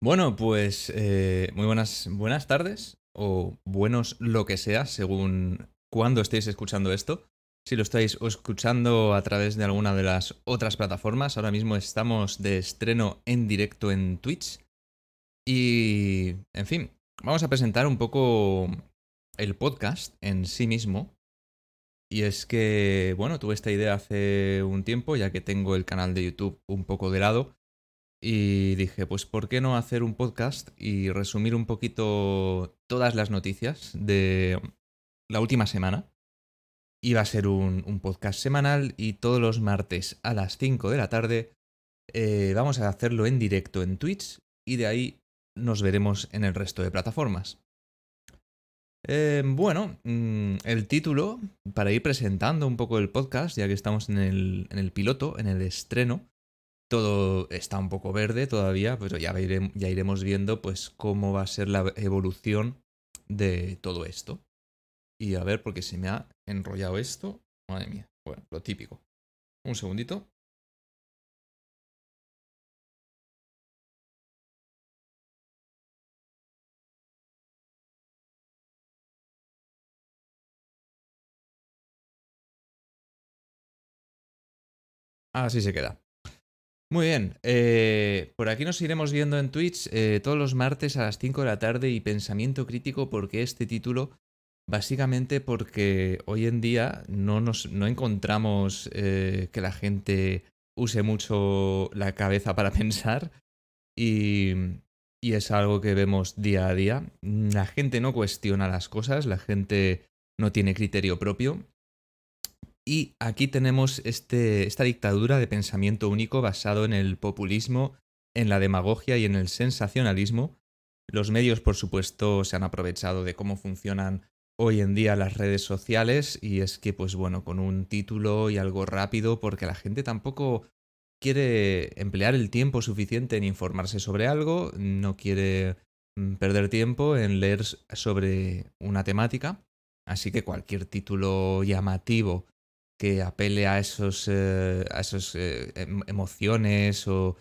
Bueno, pues eh, muy buenas, buenas tardes o buenos lo que sea, según cuándo estéis escuchando esto. Si lo estáis escuchando a través de alguna de las otras plataformas, ahora mismo estamos de estreno en directo en Twitch. Y, en fin, vamos a presentar un poco el podcast en sí mismo. Y es que, bueno, tuve esta idea hace un tiempo, ya que tengo el canal de YouTube un poco de lado. Y dije, pues ¿por qué no hacer un podcast y resumir un poquito todas las noticias de la última semana? Iba a ser un, podcast semanal y todos los martes a las 5 de la tarde eh, vamos a hacerlo en directo en Twitch y de ahí nos veremos en el resto de plataformas. Eh, bueno, mm, el título, para ir presentando un poco el podcast, ya que estamos en el, en el piloto, en el estreno, todo está un poco verde todavía, pero ya, iremos viendo pues cómo va a ser la evolución de todo esto. Y a ver, porque se me ha enrollado esto. Madre mía. Bueno, lo típico. Un segundito. Así se queda. Muy bien, eh, por aquí nos iremos viendo en Twitch eh, todos los martes a las 5 de la tarde y pensamiento crítico porque este título, básicamente porque hoy en día no, nos, no encontramos eh, que la gente use mucho la cabeza para pensar y, y es algo que vemos día a día. La gente no cuestiona las cosas, la gente no tiene criterio propio y aquí tenemos este, esta dictadura de pensamiento único basado en el populismo, en la demagogia y en el sensacionalismo. Los medios, por supuesto, se han aprovechado de cómo funcionan hoy en día las redes sociales y es que, pues bueno, con un título y algo rápido, porque la gente tampoco quiere emplear el tiempo suficiente en informarse sobre algo, no quiere mm, perder tiempo en leer sobre una temática, así que cualquier título llamativo que apele a esos, eh, a esos eh, em, emociones o,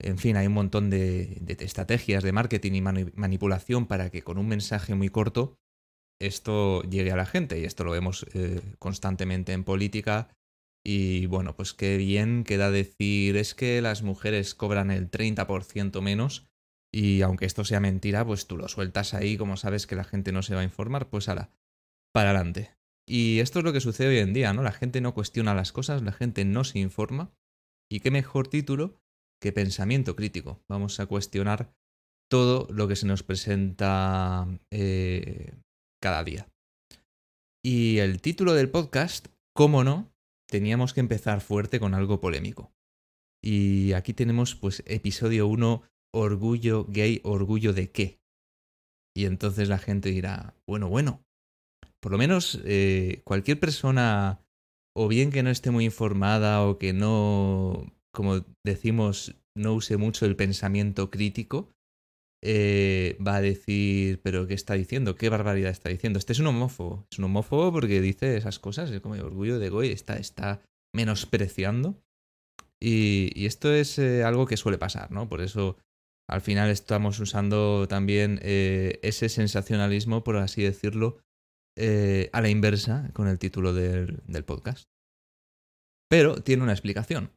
en fin, hay un montón de, estrategias de marketing y manipulación para que con un mensaje muy corto esto llegue a la gente y esto lo vemos eh, constantemente en política y bueno, pues qué bien queda decir es que las mujeres cobran el 30% menos y aunque esto sea mentira, pues tú lo sueltas ahí como sabes que la gente no se va a informar, pues ala, para adelante. Y esto es lo que sucede hoy en día, ¿no? La gente no cuestiona las cosas, la gente no se informa. Y qué mejor título que pensamiento crítico. Vamos a cuestionar todo lo que se nos presenta eh, cada día. Y el título del podcast, cómo no, teníamos que empezar fuerte con algo polémico. Y aquí tenemos pues episodio 1, orgullo gay, orgullo de qué. Y entonces la gente dirá, bueno, bueno, por lo menos eh, cualquier persona, o bien que no esté muy informada o que no, como decimos, no use mucho el pensamiento crítico, eh, va a decir, pero ¿qué está diciendo? ¿Qué barbaridad está diciendo? Este es un homófobo. Es un homófobo porque dice esas cosas, es como el orgullo de Goy, está, está menospreciando. Y, esto es eh, algo que suele pasar, ¿no? Por eso al final estamos usando también ese sensacionalismo, por así decirlo, eh, a la inversa con el título del, podcast. Pero tiene una explicación.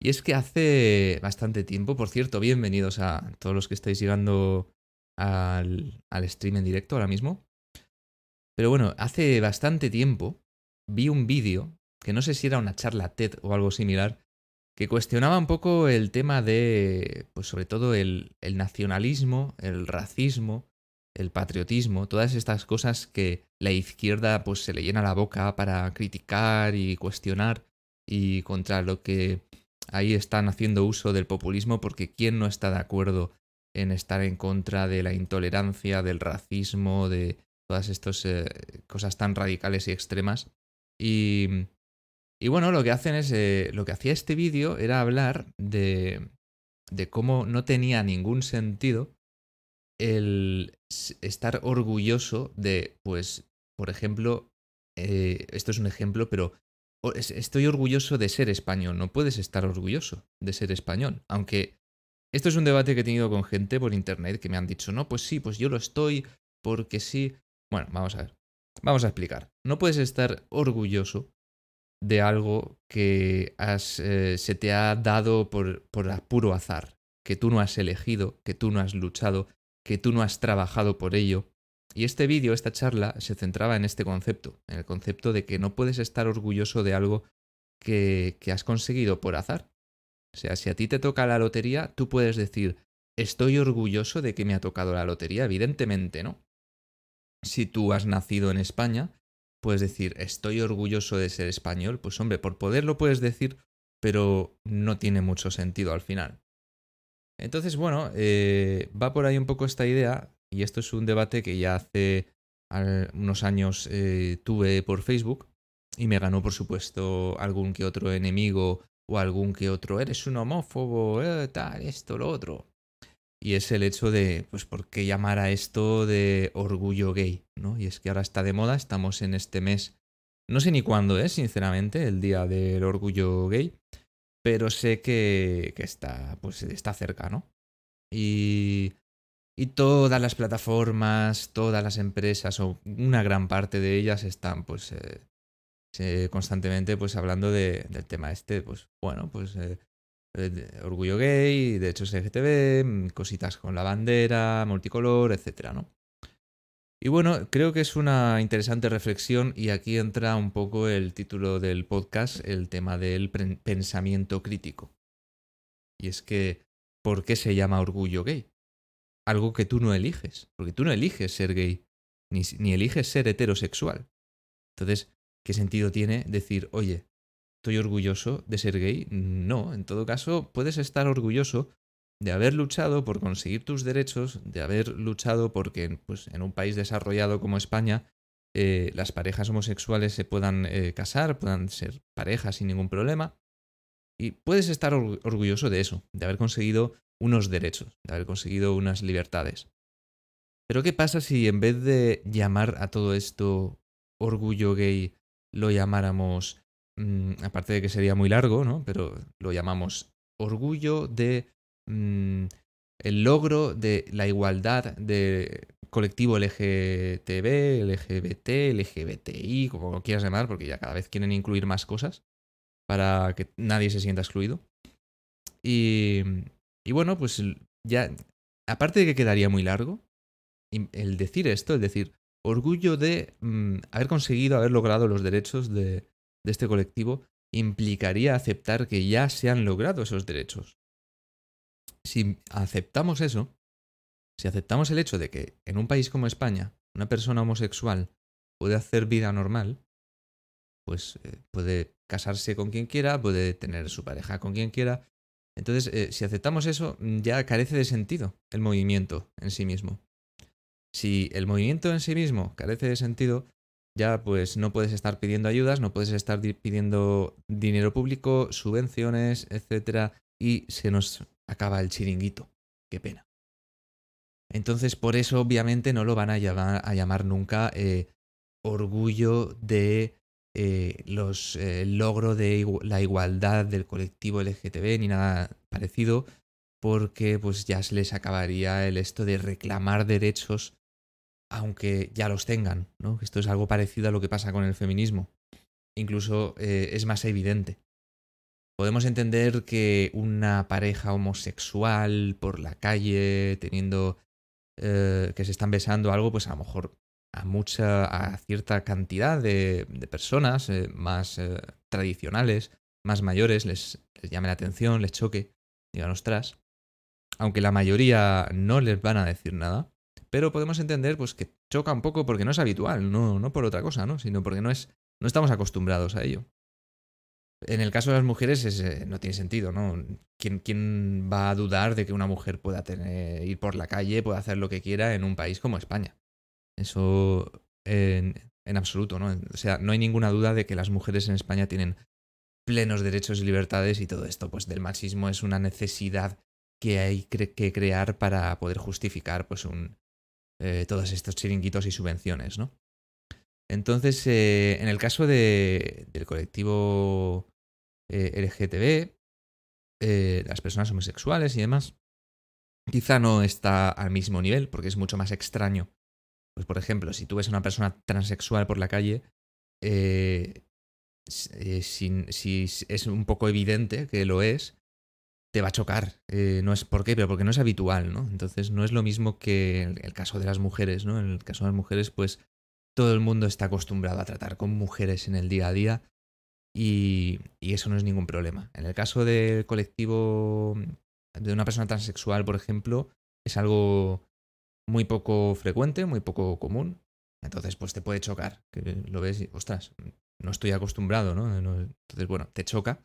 Y es que hace bastante tiempo, por cierto, bienvenidos a todos los que estáis llegando al, al stream en directo ahora mismo. Pero bueno, hace bastante tiempo vi un vídeo, que no sé si era una charla TED o algo similar, que cuestionaba un poco el tema de, pues sobre todo el, el nacionalismo, el racismo el patriotismo, todas estas cosas que la izquierda pues se le llena la boca para criticar y cuestionar y contra lo que ahí están haciendo uso del populismo porque quién no está de acuerdo en estar en contra de la intolerancia, del racismo, de todas estas eh, cosas tan radicales y extremas. Y, y bueno, lo que hacen es, eh, lo que hacía este vídeo era hablar de, de cómo no tenía ningún sentido el estar orgulloso de, pues, por ejemplo, eh, esto es un ejemplo, pero estoy orgulloso de ser español. No puedes estar orgulloso de ser español, aunque Esto es un debate que he tenido con gente por internet que me han dicho, no, pues sí, pues yo lo estoy, porque sí. Bueno, vamos a ver. Vamos a explicar. No puedes estar orgulloso de algo que has, eh, se te ha dado por, por puro azar, que tú no has elegido, que tú no has luchado, que tú no has trabajado por ello. Y este vídeo, esta charla, se centraba en este concepto, en el concepto de que no puedes estar orgulloso de algo que, que has conseguido por azar. O sea, si a ti te toca la lotería, tú puedes decir, estoy orgulloso de que me ha tocado la lotería, evidentemente, ¿no? Si tú has nacido en España, puedes decir, estoy orgulloso de ser español. Pues hombre, por poder lo puedes decir, pero no tiene mucho sentido al final. Entonces, bueno, eh, va por ahí un poco esta idea, y esto es un debate que ya hace unos años eh, tuve por Facebook, y me ganó, por supuesto, algún que otro enemigo o algún que otro, eres un homófobo, eh, tal, esto, lo otro. Y es el hecho de, pues, ¿por qué llamar a esto de orgullo gay? ¿no? Y es que ahora está de moda, estamos en este mes, no sé ni cuándo es, sinceramente, el día del orgullo gay, pero sé que, que está, pues, está cerca, ¿no? Y, y todas las plataformas, todas las empresas, o una gran parte de ellas están, pues, eh, constantemente, pues, hablando de, del tema este, pues, bueno, pues... Eh, orgullo gay, derechos LGTB, cositas con la bandera, multicolor, etcétera, ¿no? Y bueno, creo que es una interesante reflexión y aquí entra un poco el título del podcast, el tema del pensamiento crítico. Y es que, ¿por qué se llama orgullo gay? Algo que tú no eliges, porque tú no eliges ser gay, ni, ni eliges ser heterosexual. Entonces, ¿qué sentido tiene decir, oye, ¿Estoy orgulloso de ser gay? No, en todo caso, puedes estar orgulloso de haber luchado por conseguir tus derechos, de haber luchado porque pues, en un país desarrollado como España eh, las parejas homosexuales se puedan eh, casar, puedan ser parejas sin ningún problema. Y puedes estar orgulloso de eso, de haber conseguido unos derechos, de haber conseguido unas libertades. Pero ¿qué pasa si en vez de llamar a todo esto orgullo gay, lo llamáramos Mm, aparte de que sería muy largo, ¿no? Pero lo llamamos orgullo de mm, el logro de la igualdad de colectivo LGTB, LGBT, LGBTI, como quieras llamar, porque ya cada vez quieren incluir más cosas para que nadie se sienta excluido. Y, bueno, pues ya, aparte de que quedaría muy largo, el decir esto, el decir orgullo de mm, haber conseguido, haber logrado los derechos de, de este colectivo implicaría aceptar que ya se han logrado esos derechos. Si aceptamos eso, si aceptamos el hecho de que en un país como España una persona homosexual puede hacer vida normal, pues eh, puede casarse con quien quiera, puede tener su pareja con quien quiera. Entonces, eh, si aceptamos eso, ya carece de sentido el movimiento en sí mismo. Si el movimiento en sí mismo carece de sentido, ya pues no puedes estar pidiendo ayudas, no puedes estar pidiendo dinero público, subvenciones, etcétera, y se nos acaba el chiringuito. Qué pena. Entonces, por eso, obviamente, no lo van a llamar, a llamar nunca eh, orgullo de eh, los eh, logro de la igualdad del colectivo LGTB ni nada parecido, porque pues ya se les acabaría el esto de reclamar derechos aunque ya los tengan, ¿no? Esto es algo parecido a lo que pasa con el feminismo. Incluso es más evidente. Podemos entender que una pareja homosexual por la calle, teniendo eh, que se están besando algo, pues a lo mejor a mucha, a cierta cantidad de, personas eh, más tradicionales, más mayores, les, les, llame la atención, les choque, digan ostras. Aunque la mayoría no les van a decir nada, pero podemos entender pues, que choca un poco porque no es habitual, no, no por otra cosa, ¿no? sino porque no, es, no estamos acostumbrados a ello. En el caso de las mujeres eh, no tiene sentido, ¿no? ¿Quién, ¿Quién, va a dudar de que una mujer pueda ir por la calle, pueda hacer lo que quiera en un país como España? Eso en, en absoluto, ¿no? O sea, no hay ninguna duda de que las mujeres en España tienen plenos derechos y libertades y todo esto, pues del machismo es una necesidad que hay que crear para poder justificar pues un, eh, todos estos chiringuitos y subvenciones, ¿no? Entonces, eh, en el caso de, del colectivo eh, LGTB, las personas homosexuales y demás, quizá no está al mismo nivel, porque es mucho más extraño. Pues por ejemplo, si tú ves a una persona transexual por la calle, eh, eh, si, es un poco evidente que lo es, te va a chocar. Eh, no es por qué, pero porque no es habitual, ¿no? Entonces no es lo mismo que el, el caso de las mujeres, ¿no? En el caso de las mujeres, pues todo el mundo está acostumbrado a tratar con mujeres en el día a día y, eso no es ningún problema. En el caso del colectivo de una persona transexual, por ejemplo, es algo muy poco frecuente, muy poco común. Entonces, pues te puede chocar, lo ves y, ostras, no estoy acostumbrado, ¿no? Entonces, bueno, te choca.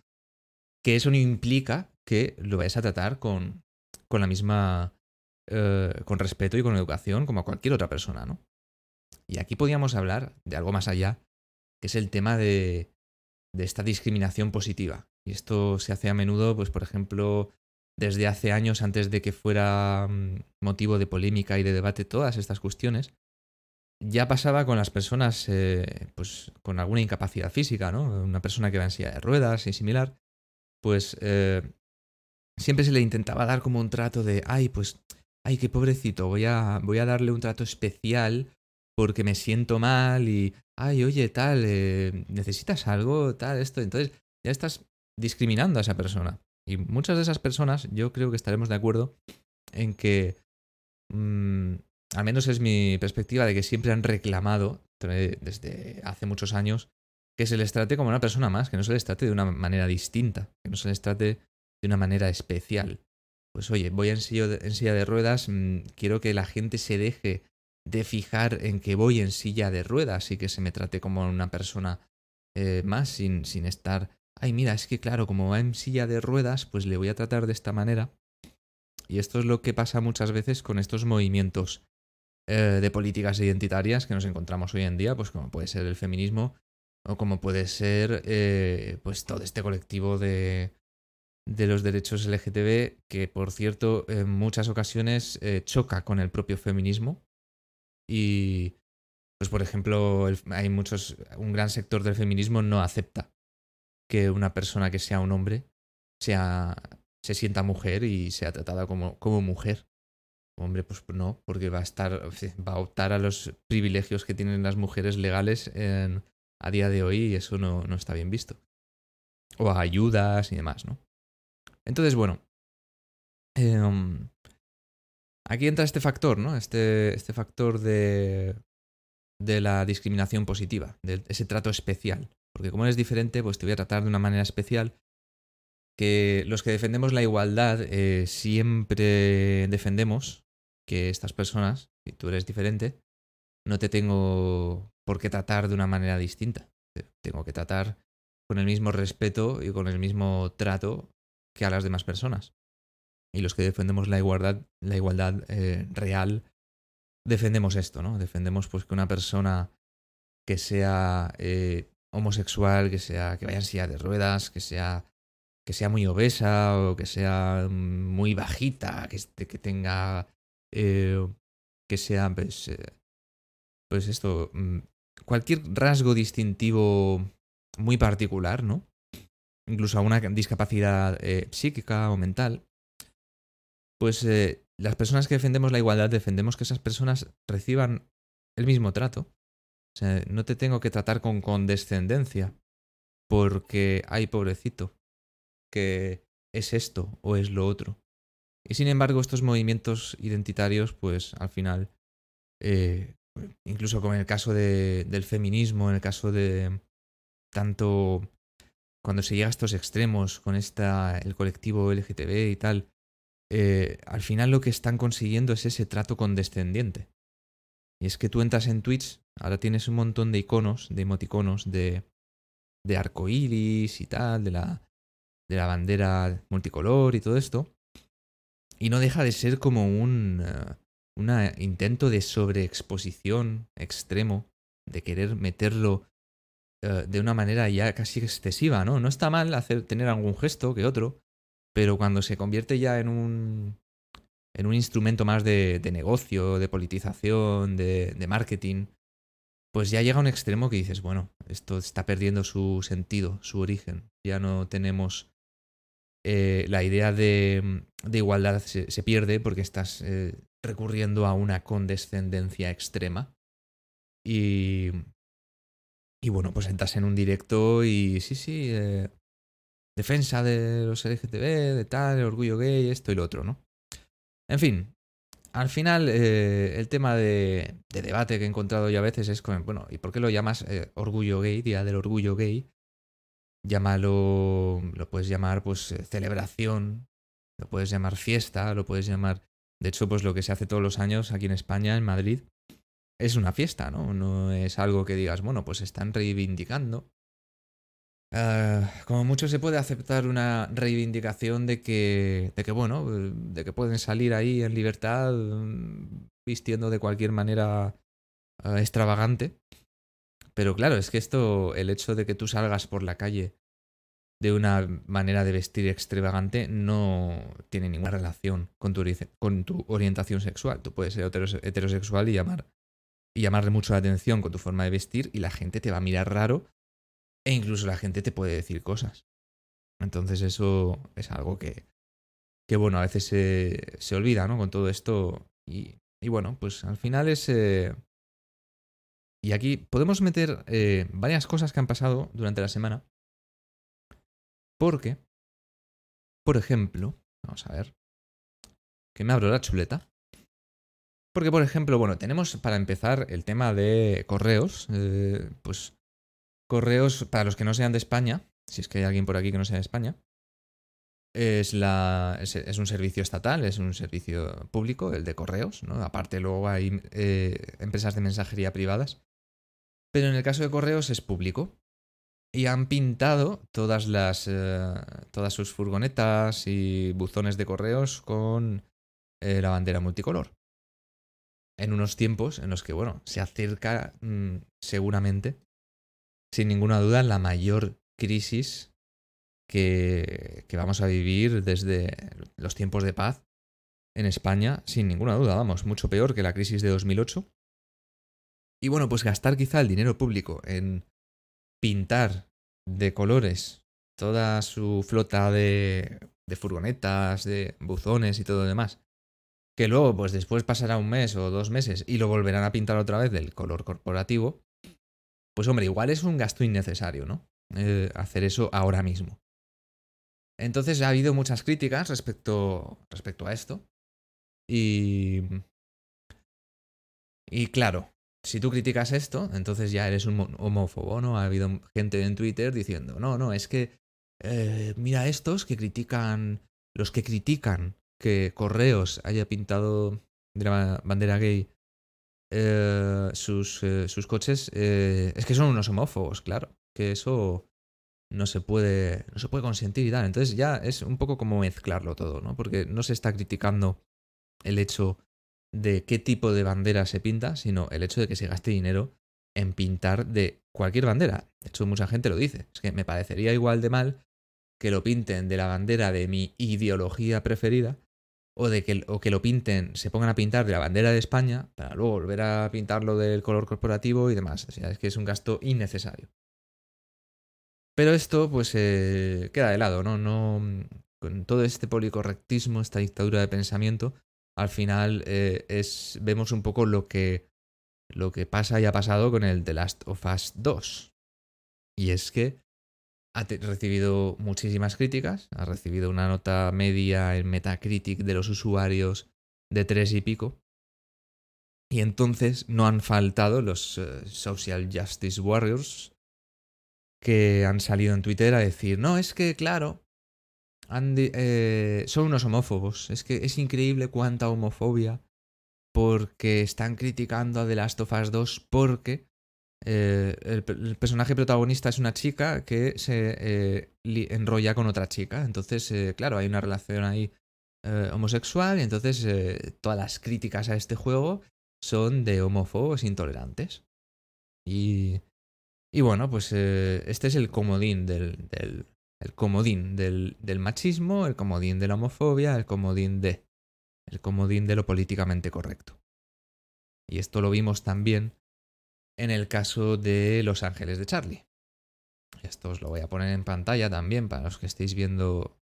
Que eso no implica que lo vayas a tratar con, con la misma, eh, con respeto y con educación como a cualquier otra persona, ¿no? Y aquí podríamos hablar de algo más allá, que es el tema de, de esta discriminación positiva. Y esto se hace a menudo, pues por ejemplo, desde hace años, antes de que fuera mm, motivo de polémica y de debate todas estas cuestiones, ya pasaba con las personas eh, pues, con alguna incapacidad física, ¿no? Una persona que va en de ruedas y similar, pues eh, siempre se le intentaba dar como un trato de, ay, pues, ay, qué pobrecito, voy a, voy a darle un trato especial porque me siento mal y, ay, oye, tal, eh, necesitas algo, tal, esto. Entonces ya estás discriminando a esa persona. Y muchas de esas personas, yo creo que estaremos de acuerdo en que, mm, al menos es mi perspectiva, de que siempre han reclamado, desde hace muchos años, que se les trate como una persona más, que no se les trate de una manera distinta, que no se les trate de una manera especial. Pues oye, voy en silla de, silla de ruedas, mm, quiero que la gente se deje de fijar en que voy en silla de ruedas y que se me trate como una persona eh, más sin, sin estar, ay mira, es que claro, como va en silla de ruedas, pues le voy a tratar de esta manera. Y esto es lo que pasa muchas veces con estos movimientos eh, de políticas identitarias que nos encontramos hoy en día, pues como puede ser el feminismo o como puede ser eh, pues todo este colectivo de, de los derechos LGTB que por cierto en muchas ocasiones choca con el propio feminismo y, pues por ejemplo, hay muchos, un gran sector del feminismo no acepta que una persona que sea un hombre sea, se sienta mujer y sea tratada como, como mujer. Hombre, pues no, porque va a estar, va a optar a los privilegios que tienen las mujeres legales en, a día de hoy y eso no, no está bien visto. O a ayudas y demás, ¿no? Entonces, bueno, eh, Aquí entra este factor, ¿no? Este, este factor de, la discriminación positiva, de ese trato especial. Porque como eres diferente, pues te voy a tratar de una manera especial. Que los que defendemos la igualdad eh, siempre defendemos que estas personas, si tú eres diferente, no te tengo por qué tratar de una manera distinta. Tengo que tratar con el mismo respeto y con el mismo trato que a las demás personas y los que defendemos la igualdad, la igualdad eh, real, defendemos esto, ¿no? Defendemos pues que una persona que sea eh, homosexual, que sea que vaya en silla de ruedas, que sea que sea muy obesa o que sea muy bajita, que, que tenga eh, que sea pues, pues esto mm, cualquier rasgo distintivo muy particular, ¿no? Incluso alguna discapacidad psíquica o mental, pues eh, las personas que defendemos la igualdad defendemos que esas personas reciban el mismo trato. O sea, no te tengo que tratar con condescendencia porque, ay, pobrecito, que es esto o es lo otro. Y sin embargo, estos movimientos identitarios, pues al final, eh, incluso como en el caso del feminismo, en el caso de tanto cuando se llega a estos extremos con esta, el colectivo LGTB y tal, eh, al final lo que están consiguiendo es ese trato condescendiente. Y es que tú entras en Twitch, ahora tienes un montón de iconos, de emoticonos, de, de arcoíris y tal, de la, de la bandera multicolor y todo esto. Y no deja de ser como un uh, intento de sobreexposición extremo, de querer meterlo uh, de una manera ya casi excesiva, ¿no? No está mal tener algún gesto que otro, pero cuando se convierte ya en un, en un instrumento más de, de negocio, de politización, de, de, marketing, pues ya llega a un extremo que dices, bueno, esto está perdiendo su sentido, su origen. Ya no tenemos eh, la idea de, igualdad se, pierde porque estás eh, recurriendo a una condescendencia extrema. Y, y bueno, pues entras en un directo y sí, sí, eh, defensa de los LGTB, de tal, el orgullo gay, esto y lo otro, ¿no? En fin, al final el tema de, debate que he encontrado yo a veces es bueno, ¿y por qué lo llamas orgullo gay, día del orgullo gay? llámalo, lo puedes llamar pues eh, celebración, lo puedes llamar fiesta, lo puedes llamar, de hecho pues lo que se hace todos los años aquí en España, en Madrid, es una fiesta, ¿no? No es algo que digas, bueno, pues están reivindicando. Ah, como mucho se puede aceptar una reivindicación de que, de que, bueno, de que pueden salir ahí en libertad mm, vistiendo de cualquier manera ah, extravagante pero claro, es que esto, el hecho de que tú salgas por la calle de una manera de vestir extravagante no tiene ninguna relación con tu, con tu orientación sexual. Tú puedes ser heterosexual y llamar y llamarle mucho la atención con tu forma de vestir y la gente te va a mirar raro e incluso la gente te puede decir cosas. Entonces eso es algo que, que bueno, a veces se, se olvida, ¿no? Con todo esto y, y bueno, pues al final es, eh, y aquí podemos meter eh, varias cosas que han pasado durante la semana. Porque, por ejemplo, vamos a ver, que me abro la chuleta. Porque, por ejemplo, bueno, tenemos para empezar el tema de correos. Eh, pues correos, para los que no sean de España, si es que hay alguien por aquí que no sea de España, es, la, es, un servicio estatal, es un servicio público, el de correos, ¿no? Aparte luego hay eh, empresas de mensajería privadas pero en el caso de correos es público. Y han pintado todas las. Eh, todas sus furgonetas y buzones de correos con eh, la bandera multicolor. En unos tiempos en los que, bueno, se acerca mm, seguramente, sin ninguna duda, la mayor crisis que, que vamos a vivir desde los tiempos de paz en España, sin ninguna duda, vamos, mucho peor que la crisis de 2008 y bueno, pues gastar quizá el dinero público en pintar de colores toda su flota de, de furgonetas, de buzones y todo lo demás. Que luego, pues después pasará un mes o dos meses y lo volverán a pintar otra vez del color corporativo. Pues hombre, igual es un gasto innecesario, ¿no? Eh, hacer eso ahora mismo. Entonces ha habido muchas críticas respecto, respecto a esto. Y. Y claro, si tú criticas esto, entonces ya eres un homófobo, ¿no? Ha habido gente en Twitter diciendo, no, no, es que eh, mira estos que critican, los que critican que Correos haya pintado de la bandera gay eh, sus, eh, sus, coches, es que son unos homófobos, claro, que eso no se puede, no se puede consentir y tal. Entonces ya es un poco como mezclarlo todo, ¿no? Porque no se está criticando el hecho de qué tipo de bandera se pinta, sino el hecho de que se gaste dinero en pintar de cualquier bandera. De hecho, mucha gente lo dice. Es que me parecería igual de mal que lo pinten de la bandera de mi ideología preferida o de que, o que lo pinten, se pongan a pintar de la bandera de España para luego volver a pintarlo del color corporativo y demás. O sea, es que es un gasto innecesario. Pero esto, pues, eh, queda de lado, ¿no? No. Con todo este policorrectismo, esta dictadura de pensamiento, al final eh, es, vemos un poco lo que, lo que pasa y ha pasado con el The Last of Us 2. Y es que ha recibido muchísimas críticas, ha recibido una nota media en Metacritic de los usuarios de tres y pico. Y entonces no han faltado los eh, Social Justice Warriors que han salido en Twitter a decir, no, es que claro, eh, son unos homófobos. Es que es increíble cuánta homofobia. Porque están criticando a The Last of Us 2 porque eh, el, personaje protagonista es una chica que se eh, enrolla con otra chica. Entonces, claro, hay una relación ahí homosexual y entonces todas las críticas a este juego son de homófobos intolerantes. Y, y bueno, pues este es el comodín del, el comodín del, machismo, el comodín de la homofobia, el comodín de. El comodín de lo políticamente correcto. Y esto lo vimos también en el caso de Los Ángeles de Charlie. Esto os lo voy a poner en pantalla también para los que estéis viendo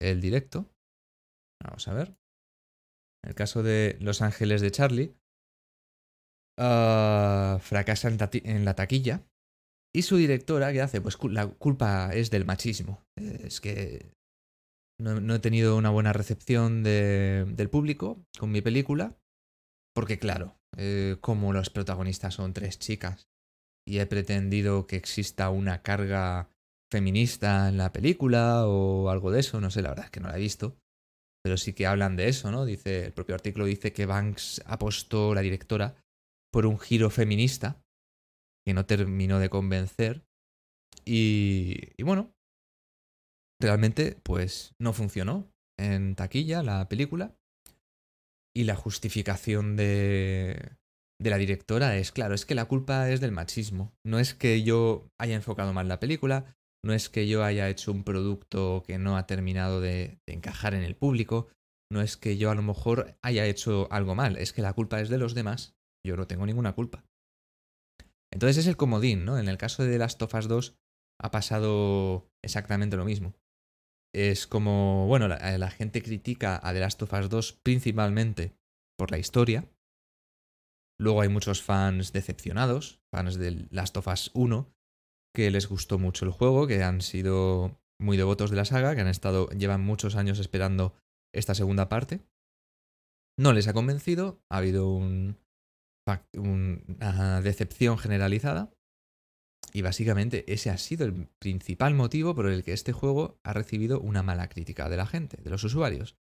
el directo. Vamos a ver. En el caso de Los Ángeles de Charlie, ah, fracasa en, la taquilla. Y su directora, ¿qué hace? Pues la culpa es del machismo. Es que no, he tenido una buena recepción del público con mi película. Porque claro, eh, como los protagonistas son tres chicas. Y he pretendido que exista una carga feminista en la película o algo de eso, no sé, la verdad es que no la he visto, pero sí que hablan de eso, ¿no? Dice, el propio artículo dice que Banks apostó, la directora, por un giro feminista que no terminó de convencer. Y, y bueno, realmente pues no funcionó en taquilla la película y la justificación de, de la directora es, claro, es que la culpa es del machismo. No es que yo haya enfocado mal la película, no es que yo haya hecho un producto que no ha terminado de, encajar en el público, no es que yo a lo mejor haya hecho algo mal, es que la culpa es de los demás. Yo no tengo ninguna culpa. Entonces es el comodín, ¿no? En el caso de Last of Us 2 ha pasado exactamente lo mismo. Es como, bueno, la, la gente critica a The Last of Us 2 principalmente por la historia, Luego hay muchos fans decepcionados, fans de Last of Us 1, que les gustó mucho el juego, que han sido muy devotos de la saga, que han estado, llevan muchos años esperando esta segunda parte. No les ha convencido, ha habido un, una decepción generalizada. Y básicamente ese ha sido el principal motivo por el que este juego ha recibido una mala crítica de la gente, de los usuarios.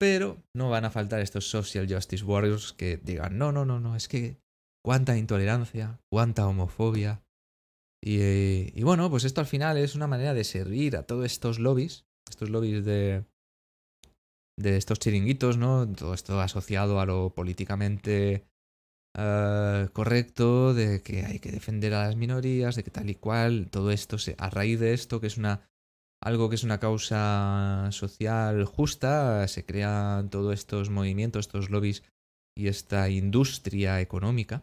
Pero no van a faltar estos social justice warriors que digan, no, no, no, no, es que cuánta intolerancia, cuánta homofobia. Y, bueno, pues esto al final es una manera de servir a todos estos lobbies, estos lobbies de, de estos chiringuitos, ¿no? Todo esto asociado a lo políticamente eh, correcto, de que hay que defender a las minorías, de que tal y cual, todo esto, se, a raíz de esto, que es una algo que es una causa social justa, se crean todos estos movimientos, estos lobbies y esta industria económica.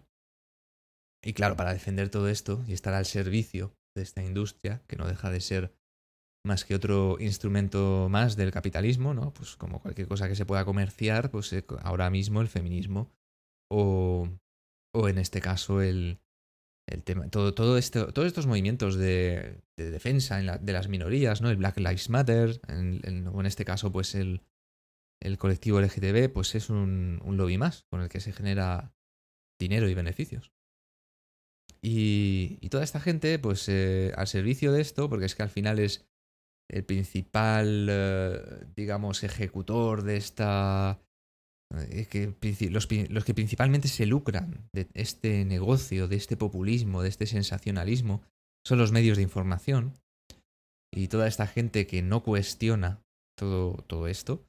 Y claro, para defender todo esto y estar al servicio de esta industria, que no deja de ser más que otro instrumento más del capitalismo, ¿no? Pues como cualquier cosa que se pueda comerciar, pues eh, ahora mismo el feminismo o, o en este caso el, el tema, todo, todo esto, todos estos movimientos de, defensa de las minorías, ¿no? El Black Lives Matter, en, en este caso, pues el, el colectivo LGTB, pues es un, un, lobby más con el que se genera dinero y beneficios. Y, y toda esta gente, pues eh, al servicio de esto, porque es que al final es el principal, eh, digamos, ejecutor de esta que los, que principalmente se lucran de este negocio, de este populismo, de este sensacionalismo, son los medios de información. Y toda esta gente que no cuestiona todo, todo esto,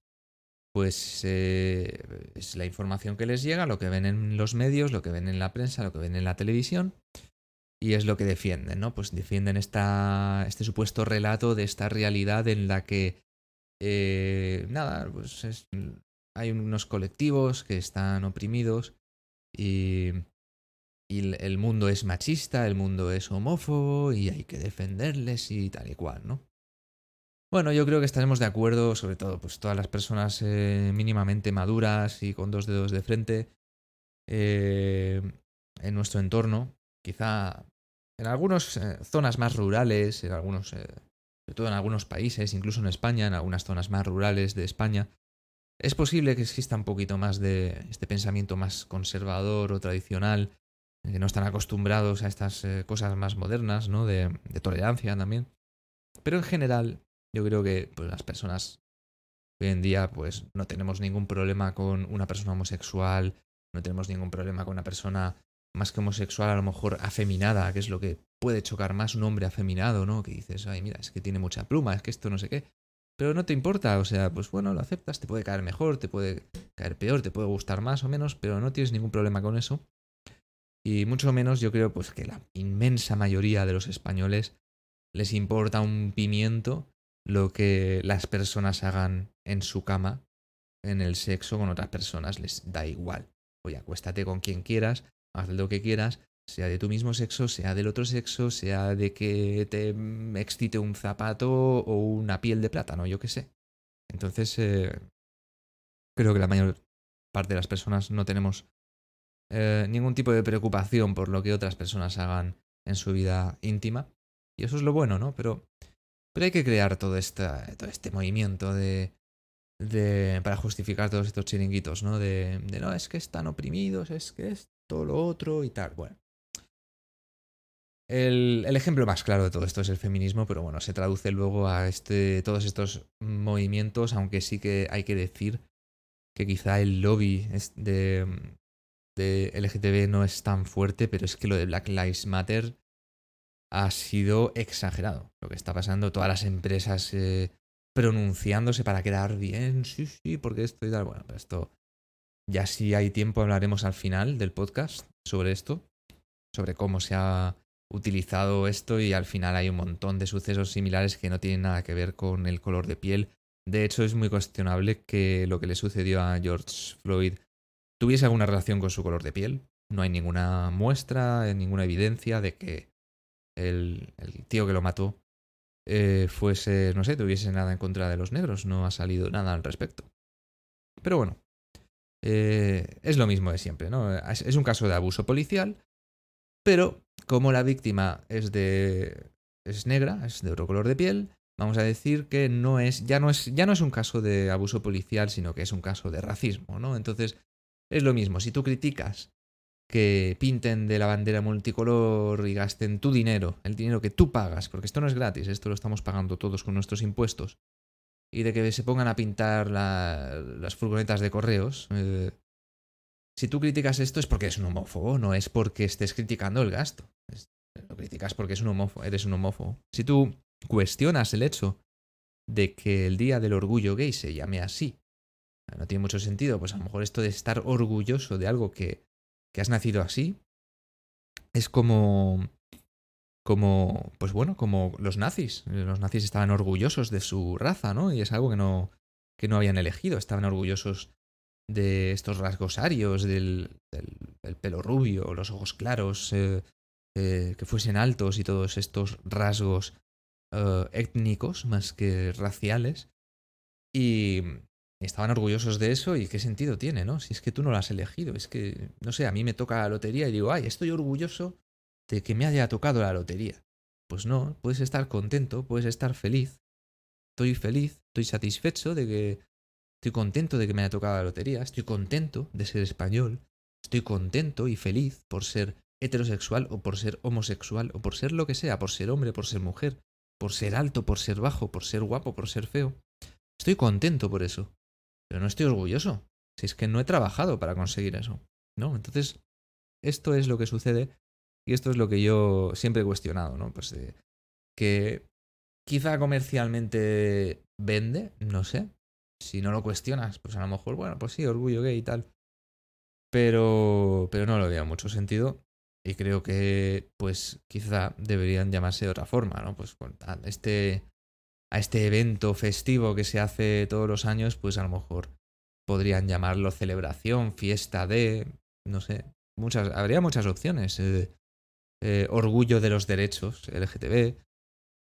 pues eh, es la información que les llega, lo que ven en los medios, lo que ven en la prensa, lo que ven en la televisión, y es lo que defienden, ¿no? Pues defienden esta, este supuesto relato de esta realidad en la que, eh, nada, pues es, hay unos colectivos que están oprimidos y, el mundo es machista, el mundo es homófobo y hay que defenderles y tal y cual, ¿no? Bueno, yo creo que estaremos de acuerdo, sobre todo pues todas las personas eh, mínimamente maduras y con dos dedos de frente eh, en nuestro entorno, quizá en algunas eh, zonas más rurales, en algunos, sobre todo en algunos países, incluso en España, en algunas zonas más rurales de España, es posible que exista un poquito más de este pensamiento más conservador o tradicional, que no están acostumbrados a estas eh, cosas más modernas, ¿no? De, tolerancia también. Pero en general, yo creo que pues, las personas hoy en día, pues no tenemos ningún problema con una persona homosexual, no tenemos ningún problema con una persona más que homosexual, a lo mejor afeminada, que es lo que puede chocar más un hombre afeminado, ¿no? Que dices, ay, mira, es que tiene mucha pluma, es que esto no sé qué pero no te importa, o sea, pues bueno, lo aceptas, te puede caer mejor, te puede caer peor, te puede gustar más o menos, pero no tienes ningún problema con eso. Y mucho menos yo creo pues que la inmensa mayoría de los españoles les importa un pimiento lo que las personas hagan en su cama, en el sexo con otras personas, les da igual. Oye, acuéstate con quien quieras, haz lo que quieras, sea de tu mismo sexo, sea del otro sexo, sea de que te excite un zapato o una piel de plátano, yo qué sé. Entonces, eh, creo que la mayor parte de las personas no tenemos eh, ningún tipo de preocupación por lo que otras personas hagan en su vida íntima. Y eso es lo bueno, ¿no? Pero, pero hay que crear todo, esta, todo este movimiento de, de, para justificar todos estos chiringuitos, ¿no? De, de no, es que están oprimidos, es que es todo lo otro y tal. Bueno. El, ejemplo más claro de todo esto es el feminismo, pero bueno, se traduce luego a este, todos estos movimientos, aunque sí que hay que decir que quizá el lobby de, de LGTB no es tan fuerte, pero es que lo de Black Lives Matter ha sido exagerado. Lo que está pasando, todas las empresas eh, pronunciándose para quedar bien, sí, sí, porque esto y tal. Bueno, esto ya si hay tiempo hablaremos al final del podcast sobre esto, sobre cómo se ha utilizado esto y al final hay un montón de sucesos similares que no tienen nada que ver con el color de piel. De hecho, es muy cuestionable que lo que le sucedió a George Floyd tuviese alguna relación con su color de piel. No hay ninguna muestra, ninguna evidencia de que el, tío que lo mató eh, fuese, no sé, tuviese nada en contra de los negros. No ha salido nada al respecto. Pero bueno, eh, es lo mismo de siempre, ¿no? Es, un caso de abuso policial, pero como la víctima es de. es negra, es de otro color de piel, vamos a decir que no es. ya no es. ya no es un caso de abuso policial, sino que es un caso de racismo, ¿no? Entonces, es lo mismo. Si tú criticas que pinten de la bandera multicolor y gasten tu dinero, el dinero que tú pagas, porque esto no es gratis, esto lo estamos pagando todos con nuestros impuestos, y de que se pongan a pintar las furgonetas de correos, eh, si tú criticas esto es porque es un homófobo, no es porque estés criticando el gasto. lo criticas porque es un homófobo, eres un homófobo. Si tú cuestionas el hecho de que el Día del Orgullo Gay se llame así, no tiene mucho sentido, pues a lo mejor esto de estar orgulloso de algo que que has nacido así, es como, como, pues bueno, como los nazis. Los nazis estaban orgullosos de su raza, ¿no? Y es algo que no, que no habían elegido. Estaban orgullosos de estos rasgos arios, del, del, pelo rubio, los ojos claros, eh, eh, que fuesen altos y todos estos rasgos eh, étnicos más que raciales. Y, estaban orgullosos de eso y qué sentido tiene, ¿no? Si es que tú no lo has elegido, es que, no sé, a mí me toca la lotería y digo, ay, estoy orgulloso de que me haya tocado la lotería. Pues no, puedes estar contento, puedes estar feliz. Estoy feliz, estoy satisfecho de que... Estoy contento de que me haya tocado la lotería, estoy contento de ser español, estoy contento y feliz por ser heterosexual o por ser homosexual o por ser lo que sea, por ser hombre, por ser mujer, por ser alto, por ser bajo, por ser guapo, por ser feo. Estoy contento por eso. Pero no estoy orgulloso. Si es que no he trabajado para conseguir eso. ¿No? Entonces, esto es lo que sucede y esto es lo que yo siempre he cuestionado, ¿no? Pues que quizá comercialmente vende, no sé. Si no lo cuestionas, pues a lo mejor, bueno, pues sí, orgullo gay y tal. Pero, pero no lo veo mucho sentido. Y creo que, pues, quizá deberían llamarse de otra forma, ¿no? Pues este a este evento festivo que se hace todos los años, pues a lo mejor podrían llamarlo celebración, fiesta de, no sé, muchas, habría muchas opciones. Eh, eh, orgullo de los derechos LGTB,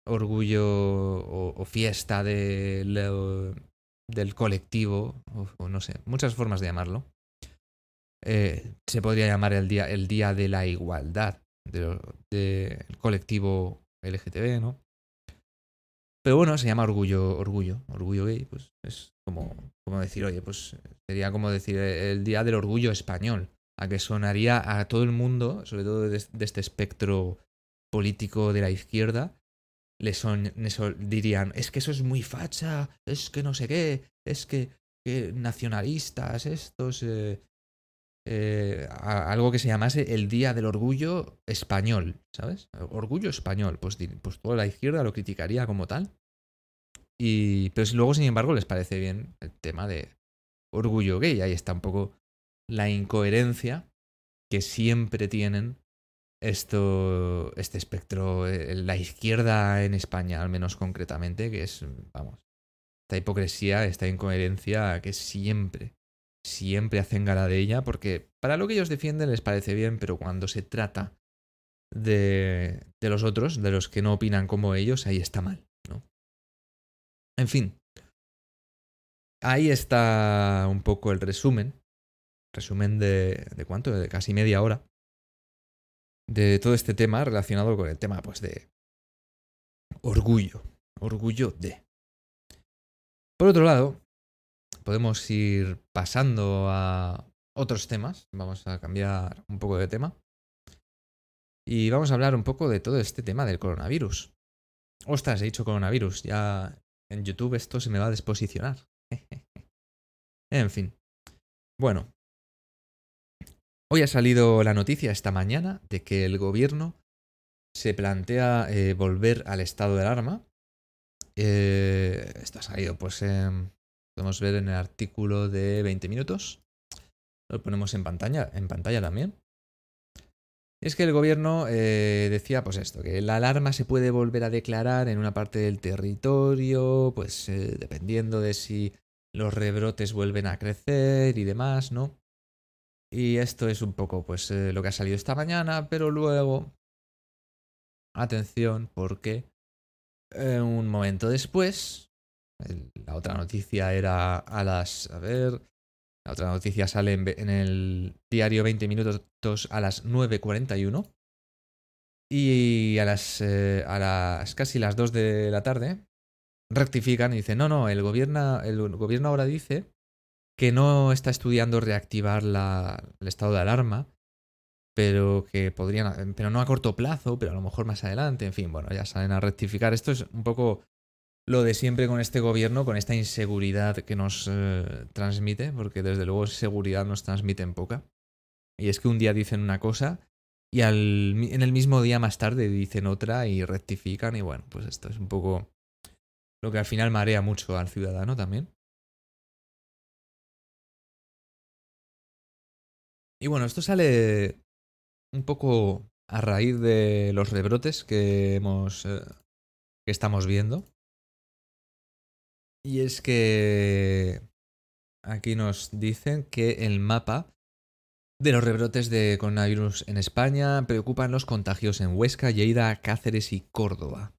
orgullo o, fiesta de del colectivo, o, no sé, muchas formas de llamarlo. Eh, se podría llamar el día, el día de la igualdad del de, colectivo LGTB, ¿no? Pero bueno, se llama orgullo, orgullo, orgullo gay, pues es como, como decir, oye, pues sería como decir el día del orgullo español, a que sonaría a todo el mundo, sobre todo de, este espectro político de la izquierda, le son, dirían, es que eso es muy facha, es que no sé qué, es que, nacionalistas, estos, eh, eh, algo que se llamase el Día del Orgullo Español, ¿sabes? Orgullo español, pues, pues toda la izquierda lo criticaría como tal. Y, pero luego, sin embargo, les parece bien el tema de orgullo gay. Ahí está un poco la incoherencia que siempre tienen esto, este espectro, eh, la izquierda en España, al menos concretamente, que es, vamos, esta hipocresía, esta incoherencia que siempre, siempre hacen gala de ella, porque para lo que ellos defienden les parece bien, pero cuando se trata de, de los otros, de los que no opinan como ellos, ahí está mal, ¿no? En fin. ahí está un poco el resumen. Resumen de, de cuánto, de casi media hora. De todo este tema relacionado con el tema, pues, de orgullo. Orgullo de. Por otro lado, podemos ir pasando a otros temas. Vamos a cambiar un poco de tema. Y vamos a hablar un poco de todo este tema del coronavirus. Ostras, he dicho coronavirus. Ya en YouTube esto se me va a desposicionar. en fin. Bueno. Hoy ha salido la noticia esta mañana de que el gobierno se plantea eh, volver al estado de alarma. Eh, esto ha salido, pues, podemos ver en el artículo de 20 minutos. Lo ponemos en pantalla, en pantalla también. Es que el gobierno eh, decía, pues esto, que la alarma se puede volver a declarar en una parte del territorio, pues eh, dependiendo de si los rebrotes vuelven a crecer y demás, ¿no? Y esto es un poco, pues, eh, lo que ha salido esta mañana, pero luego, atención, porque un momento después, la otra noticia era a las, a ver, la otra noticia sale en, el diario 20 minutos a las 9.41. Y a las, eh, a las casi las 2 de la tarde rectifican y dicen, no, no, el gobierno, el gobierno ahora dice que no está estudiando reactivar la, el estado de alarma, pero que podrían, pero no a corto plazo, pero a lo mejor más adelante, en fin, bueno, ya salen a rectificar. Esto es un poco lo de siempre con este gobierno, con esta inseguridad que nos eh, transmite, porque desde luego seguridad nos transmite en poca. Y es que un día dicen una cosa y al, en el mismo día más tarde dicen otra y rectifican y bueno, pues esto es un poco lo que al final marea mucho al ciudadano también. Y bueno, esto sale un poco a raíz de los rebrotes que hemos eh, que estamos viendo y es que aquí nos dicen que el mapa de los rebrotes de coronavirus en España preocupan los contagios en Huesca, Lleida, Cáceres y Córdoba.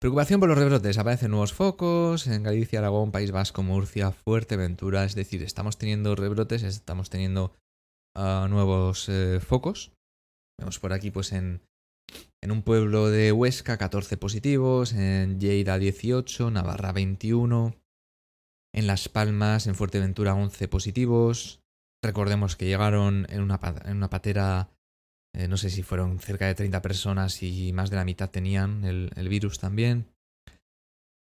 Preocupación por los rebrotes. Aparecen nuevos focos en Galicia, Aragón, País Vasco, Murcia, Fuerteventura. Es decir, estamos teniendo rebrotes, estamos teniendo ah, nuevos eh, focos. Vemos por aquí, pues en en un pueblo de Huesca, 14 positivos. En Lleida, 18. Navarra, 21. En Las Palmas, en Fuerteventura, 11 positivos. Recordemos que llegaron en una, en una patera, eh, no sé si fueron cerca de 30 personas y más de la mitad tenían el, virus también.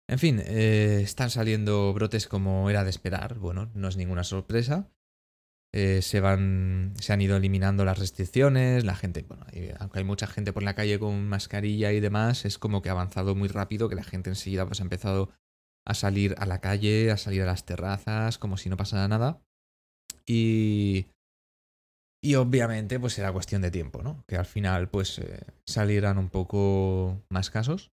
En fin, eh, están saliendo brotes como era de esperar. Bueno, no es ninguna sorpresa. Eh, se van. se han ido eliminando las restricciones. La gente, bueno, aunque hay mucha gente por la calle con mascarilla y demás, es como que ha avanzado muy rápido, que la gente enseguida pues ha empezado a salir a la calle, a salir a las terrazas, como si no pasara nada. Y. Y obviamente, pues era cuestión de tiempo, ¿no? Que al final, pues, eh, salieran un poco más casos.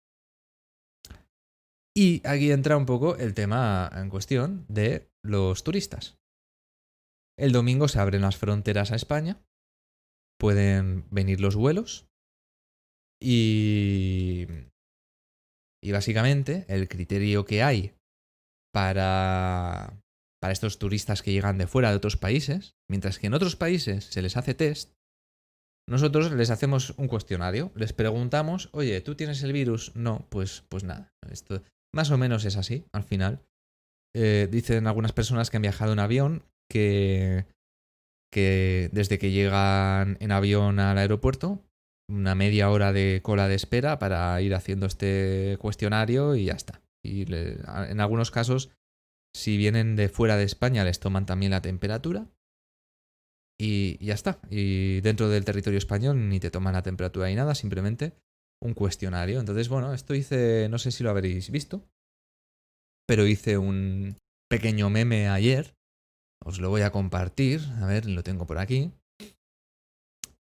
Y aquí entra un poco el tema en cuestión de los turistas. El domingo se abren las fronteras a España, pueden venir los vuelos y, y básicamente el criterio que hay para, para estos turistas que llegan de fuera de otros países, mientras que en otros países se les hace test, nosotros les hacemos un cuestionario, les preguntamos, oye, ¿tú tienes el virus? No, pues, pues nada. Esto más o menos es así, al final. Eh, dicen algunas personas que han viajado en avión que, que desde que llegan en avión al aeropuerto, una media hora de cola de espera para ir haciendo este cuestionario y ya está. Y en algunos casos, si vienen de fuera de España, les toman también la temperatura. Y, ya está. Y dentro del territorio español ni te toman la temperatura ni nada, simplemente un cuestionario. Entonces, bueno, esto hice, no sé si lo habréis visto, pero hice un pequeño meme ayer os lo voy a compartir. A ver, lo tengo por aquí.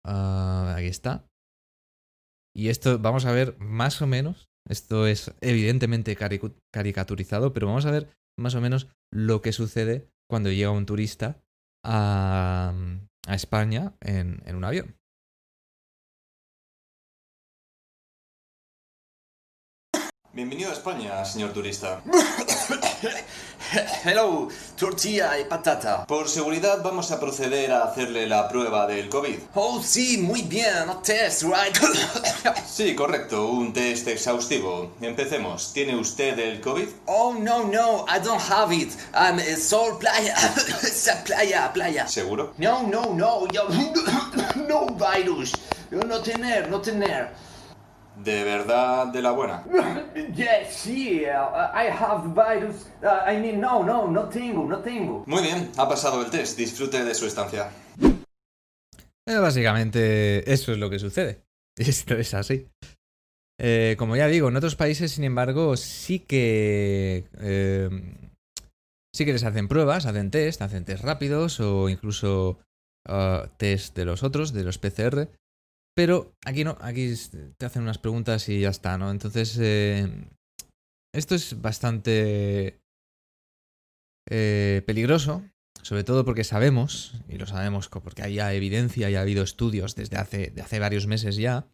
Ah, aquí está. Y esto, vamos a ver más o menos. Esto es evidentemente caricaturizado, pero vamos a ver más o menos lo que sucede cuando llega un turista a, a España en, en un avión. Bienvenido a España, señor turista. Hello, tortilla y patata. Por seguridad vamos a proceder a hacerle la prueba del COVID. Oh, sí, muy bien, a test, right? Sí, correcto, un test exhaustivo. Empecemos. ¿Tiene usted el COVID? Oh, no, no, I don't have it. I'm uh, Sol Playa. playa, playa. ¿Seguro? No, no, no, yo... no virus. No tener, no tener. ¿De verdad de la buena? Yes, sí, uh, I have virus. Uh, I mean, no, no, no tengo, no tengo. Muy bien, ha pasado el test. Disfrute de su estancia. Eh, básicamente, eso es lo que sucede. Esto es así. Eh, como ya digo, en otros países, sin embargo, sí que. Eh, sí que les hacen pruebas, hacen test, hacen test rápidos o incluso uh, test de los otros, de los PCR. Pero aquí no, aquí te hacen unas preguntas y ya está, ¿no? Entonces, eh, esto es bastante eh, peligroso, sobre todo porque sabemos, y lo sabemos porque hay evidencia y ha habido estudios desde hace, de hace varios meses ya,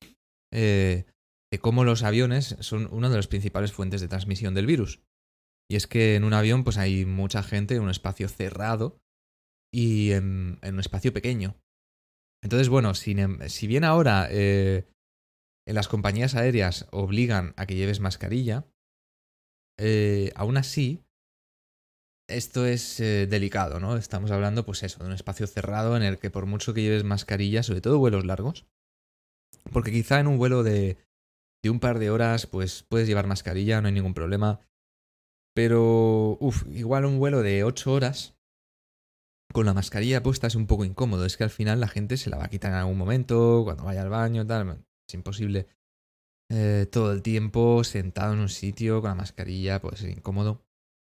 eh, de cómo los aviones son una de las principales fuentes de transmisión del virus. Y es que en un avión pues hay mucha gente en un espacio cerrado y en un espacio pequeño. Entonces, bueno, em, si, bien ahora eh, las compañías aéreas obligan a que lleves mascarilla, eh, aún así, esto es eh, delicado, ¿no? Estamos hablando, pues eso, de un espacio cerrado en el que por mucho que lleves mascarilla, sobre todo vuelos largos, porque quizá en un vuelo de, un par de horas, pues puedes llevar mascarilla, no hay ningún problema. Pero, uff, igual un vuelo de ocho horas, con la mascarilla puesta es un poco incómodo. Es que al final la gente se la va a quitar en algún momento, cuando vaya al baño, tal. Es imposible eh, todo el tiempo sentado en un sitio con la mascarilla, pues es incómodo.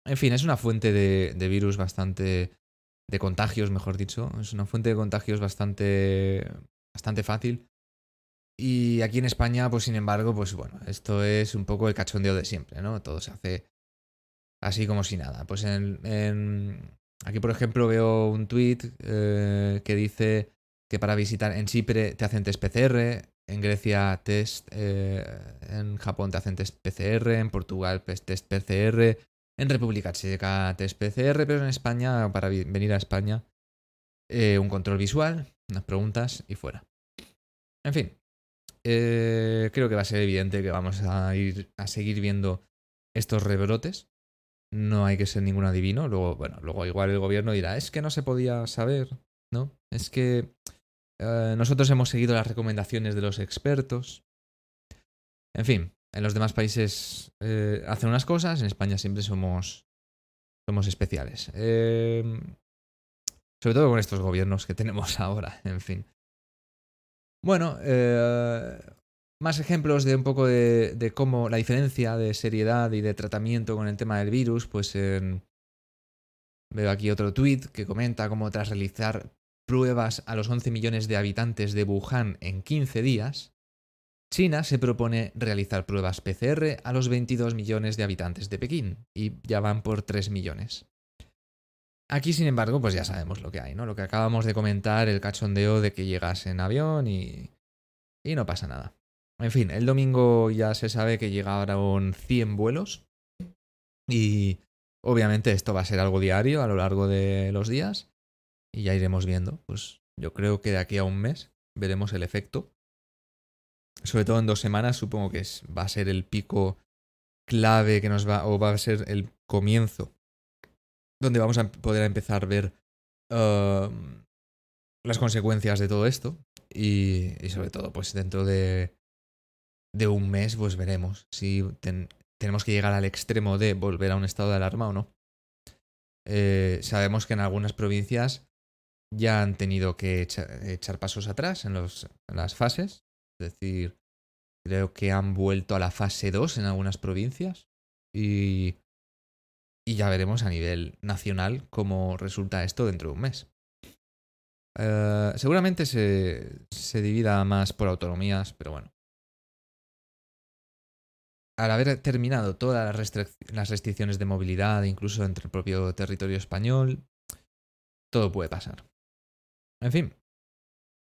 En fin, es una fuente de, de virus bastante. de contagios, mejor dicho. Es una fuente de contagios bastante. bastante fácil. Y aquí en España, pues sin embargo, pues bueno, esto es un poco el cachondeo de siempre, ¿no? Todo se hace así como si nada. Pues en, en Aquí, por ejemplo, veo un tweet eh, que dice que para visitar en Chipre te hacen test PCR, en Grecia test, eh, en Japón te hacen test PCR, en Portugal pues, test PCR, en República Checa test PCR, pero en España, para venir a España, eh, un control visual, unas preguntas y fuera. En fin, creo que va a ser evidente que vamos a ir a seguir viendo estos rebrotes no hay que ser ningún adivino. Luego, bueno, luego igual el gobierno dirá, es que no se podía saber, ¿no? Es que eh, nosotros hemos seguido las recomendaciones de los expertos. En fin, en los demás países eh, hacen unas cosas, en España siempre somos, somos especiales. Em, sobre todo con estos gobiernos que tenemos ahora, en fin. Bueno, eh, más ejemplos de un poco de, cómo la diferencia de seriedad y de tratamiento con el tema del virus, pues veo aquí otro tweet que comenta cómo tras realizar pruebas a los 11 millones de habitantes de Wuhan en 15 días, China se propone realizar pruebas PCR a los 22 millones de habitantes de Pekín y ya van por 3 millones. Aquí, sin embargo, pues ya sabemos lo que hay, ¿no? Lo que acabamos de comentar, el cachondeo de que llegas en avión y, y no pasa nada. En fin, el domingo ya se sabe que llegaron 100 vuelos y obviamente esto va a ser algo diario a lo largo de los días y ya iremos viendo. Pues yo creo que de aquí a un mes veremos el efecto. Sobre todo en dos semanas supongo que va a ser el pico clave que nos va o va a ser el comienzo donde vamos a poder empezar a ver um, las consecuencias de todo esto y sobre todo pues dentro de de un mes, pues veremos si tenemos que llegar al extremo de volver a un estado de alarma o no. Eh, sabemos que en algunas provincias ya han tenido que echar, pasos atrás en, los, las fases. Es decir, creo que han vuelto a la fase 2 en algunas provincias. Y, y ya veremos a nivel nacional cómo resulta esto dentro de un mes. Eh, seguramente se, se divida más por autonomías, pero bueno al haber terminado todas las, restricciones de movilidad, incluso entre el propio territorio español, todo puede pasar. En fin.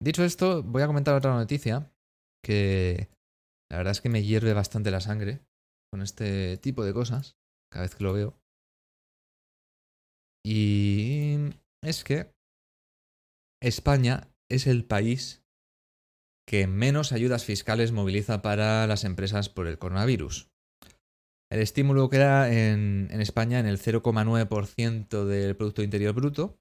Dicho esto, voy a comentar otra noticia que la verdad es que me hierve bastante la sangre. con este tipo de cosas cada vez que lo veo. Y es que España es el país que menos ayudas fiscales moviliza para las empresas por el coronavirus. El estímulo queda en, España en el 0,9% del Producto Interior Bruto,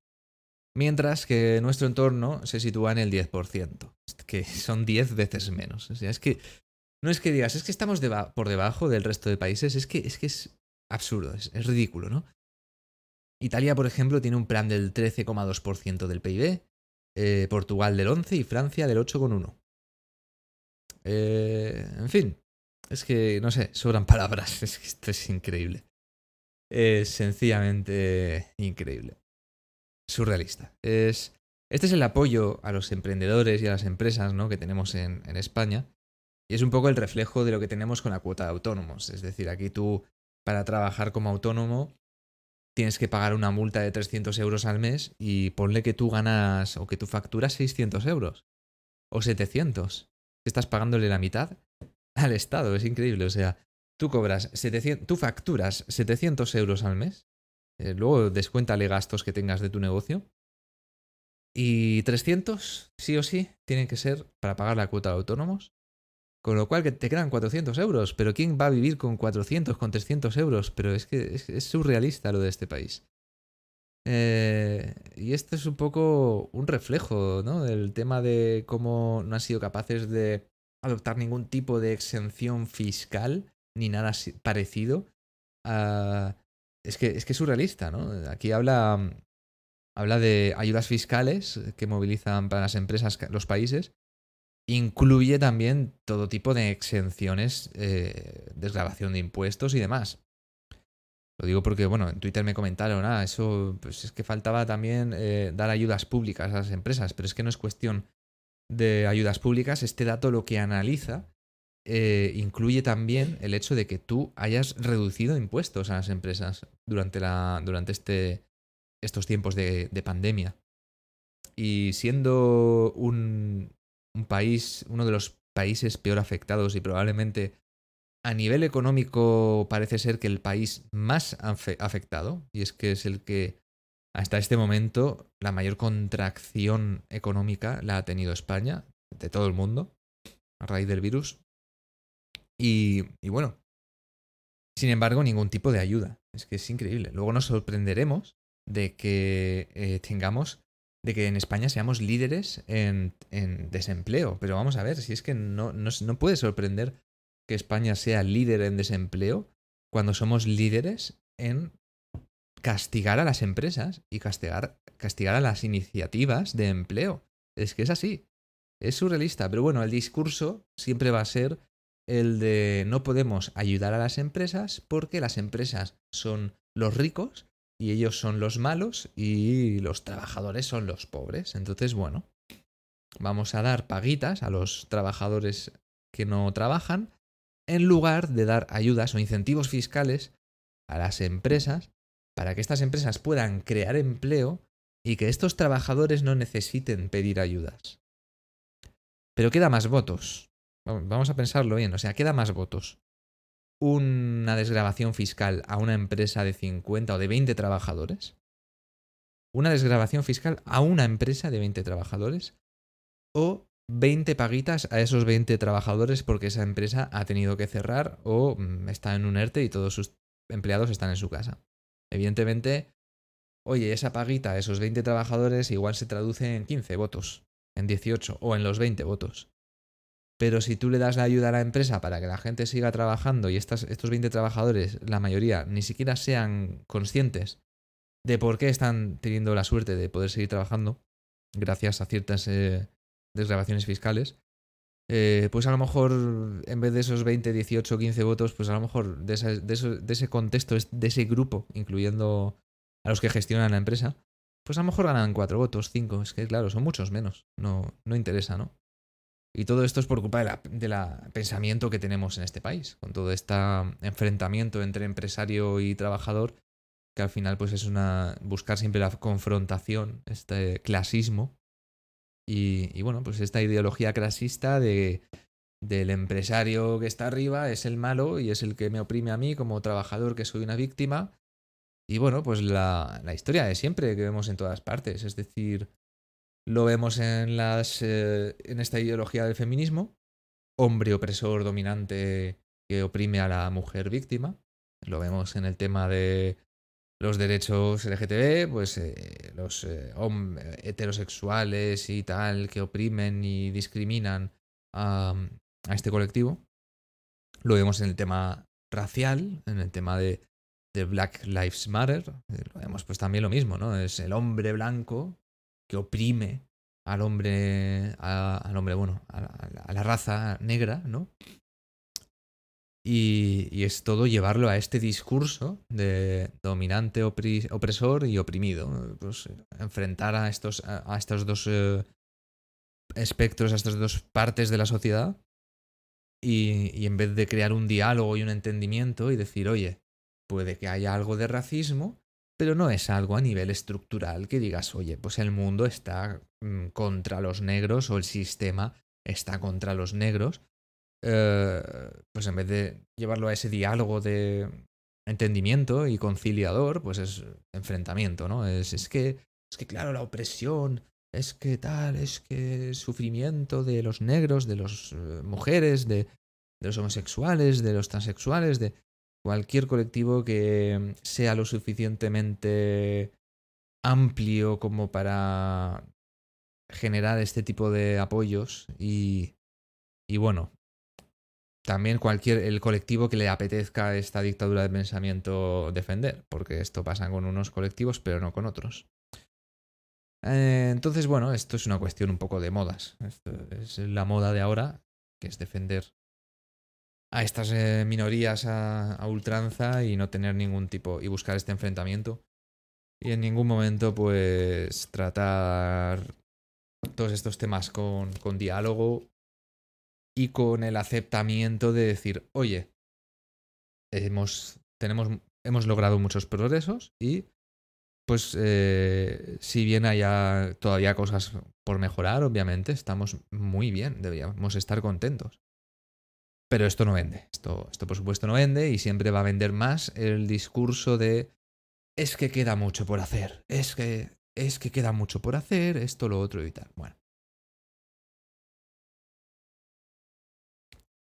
mientras que nuestro entorno se sitúa en el 10%, que son 10 veces menos. O sea, es que no es que digas, es que estamos por debajo del resto de países, es que es, que es absurdo, es, ridículo, ¿no? Italia, por ejemplo, tiene un plan del 13,2% del PIB, eh, Portugal del 11% y Francia del 8,1%. Eh, en fin, es que, no sé, sobran palabras, es que esto es increíble. Es sencillamente increíble. Surrealista. Es, este es el apoyo a los emprendedores y a las empresas ¿no? que tenemos en, en España. Y es un poco el reflejo de lo que tenemos con la cuota de autónomos. Es decir, aquí tú, para trabajar como autónomo, tienes que pagar una multa de 300 euros al mes y ponle que tú ganas o que tú facturas 600 euros o 700. Estás pagándole la mitad al Estado, es increíble. O sea, tú cobras 700, tú facturas 700 euros al mes, eh, luego descuéntale gastos que tengas de tu negocio y 300, sí o sí, tienen que ser para pagar la cuota de autónomos con lo cual que te quedan 400 euros. Pero ¿quién va a vivir con 400, con 300 euros? Pero es que es, surrealista lo de este país. Eh, y esto es un poco un reflejo, ¿no? Del tema de cómo no han sido capaces de adoptar ningún tipo de exención fiscal ni nada parecido. es, que, es que es surrealista, ¿no? Aquí habla, habla de ayudas fiscales que movilizan para las empresas los países incluye también todo tipo de exenciones, eh, desgrabación de impuestos y demás. Lo digo porque, bueno, en Twitter me comentaron, ah, eso, pues es que faltaba también eh, dar ayudas públicas a las empresas, pero es que no es cuestión de ayudas públicas, este dato lo que analiza eh, incluye también el hecho de que tú hayas reducido impuestos a las empresas durante, la, durante este, estos tiempos de pandemia. Y siendo un, un país, uno de los países peor afectados y probablemente a nivel económico parece ser que el país más afectado, y es que es el que hasta este momento la mayor contracción económica la ha tenido España, de todo el mundo, a raíz del virus. Y, bueno, sin embargo, ningún tipo de ayuda. Es que es increíble. Luego nos sorprenderemos de que eh, tengamos de que en España seamos líderes en, desempleo. Pero vamos a ver, si es que no, no, puede sorprender que España sea líder en desempleo cuando somos líderes en castigar a las empresas y castigar, castigar a las iniciativas de empleo. Es que es así. Es surrealista. Pero bueno, el discurso siempre va a ser el de no podemos ayudar a las empresas porque las empresas son los ricos y ellos son los malos y los trabajadores son los pobres. Entonces, bueno, vamos a dar paguitas a los trabajadores que no trabajan en lugar de dar ayudas o incentivos fiscales a las empresas para que estas empresas puedan crear empleo y que estos trabajadores no necesiten pedir ayudas. Pero queda más votos. Vamos a pensarlo bien, o sea, queda más votos una desgrabación fiscal a una empresa de 50 o de 20 trabajadores, una desgrabación fiscal a una empresa de 20 trabajadores o 20 paguitas a esos 20 trabajadores porque esa empresa ha tenido que cerrar o mm, está en un ERTE y todos sus empleados están en su casa. Evidentemente, oye, esa paguita a esos 20 trabajadores igual se traduce en 15 votos, en 18 o en los 20 votos. Pero si tú le das la ayuda a la empresa para que la gente siga trabajando y estos 20 trabajadores, la mayoría, ni siquiera sean conscientes de por qué están teniendo la suerte de poder seguir trabajando, gracias a ciertas eh, desgrabaciones fiscales, eh, pues a lo mejor en vez de esos 20, 18, 15 votos, pues a lo mejor de, ese, de ese contexto, de ese grupo, incluyendo a los que gestionan la empresa, pues a lo mejor ganan 4 votos, 5. Es que claro, son muchos menos. No, no interesa, ¿no? Y todo esto es por culpa del de pensamiento que tenemos en este país, con todo este enfrentamiento entre empresario y trabajador, que al final pues es una buscar siempre la confrontación, este clasismo. Y, bueno, pues esta ideología clasista de del empresario que está arriba es el malo y es el que me oprime a mí como trabajador que soy una víctima. Y bueno, pues la, la historia de siempre que vemos en todas partes. Es decir, lo vemos en, las, eh, en esta ideología del feminismo. Hombre opresor dominante que oprime a la mujer víctima. Lo vemos en el tema de los derechos LGTB, pues eh, los eh, heterosexuales y tal que oprimen y discriminan a, este colectivo. Lo vemos en el tema racial, en el tema de, de Black Lives Matter. Eh, lo vemos pues también lo mismo, ¿no? Es el hombre blanco que oprime al hombre, al hombre, bueno, a la, raza negra, ¿no? Y, es todo llevarlo a este discurso de dominante, opresor y oprimido. Pues enfrentar a estos, a, estos dos eh, espectros, a estas dos partes de la sociedad y, en vez de crear un diálogo y un entendimiento y decir, oye, puede que haya algo de racismo, pero no es algo a nivel estructural que digas, oye, pues el mundo está mm, contra los negros o el sistema está contra los negros. Eh, pues en vez de llevarlo a ese diálogo de entendimiento y conciliador, pues es enfrentamiento, ¿no? Es, es que, es que claro, la opresión es que tal, es que sufrimiento de los negros, de las eh, mujeres, de, de, los homosexuales, de los transexuales, de cualquier colectivo que sea lo suficientemente amplio como para generar este tipo de apoyos y, y bueno, también cualquier el colectivo que le apetezca esta dictadura de pensamiento defender, porque esto pasa con unos colectivos pero no con otros. Eh, entonces, bueno, esto es una cuestión un poco de modas. Es la moda de ahora, que es defender a estas eh, minorías a, ultranza y no tener ningún tipo, y buscar este enfrentamiento. Y en ningún momento, pues, tratar todos estos temas con, con diálogo y con el aceptamiento de decir, oye, hemos, tenemos, hemos logrado muchos progresos y pues eh, si bien haya todavía cosas por mejorar, obviamente, estamos muy bien, deberíamos estar contentos. Pero esto no vende, esto, esto por supuesto no vende y siempre va a vender más el discurso de es que queda mucho por hacer, es que, es que queda mucho por hacer, esto, lo otro y tal. Bueno.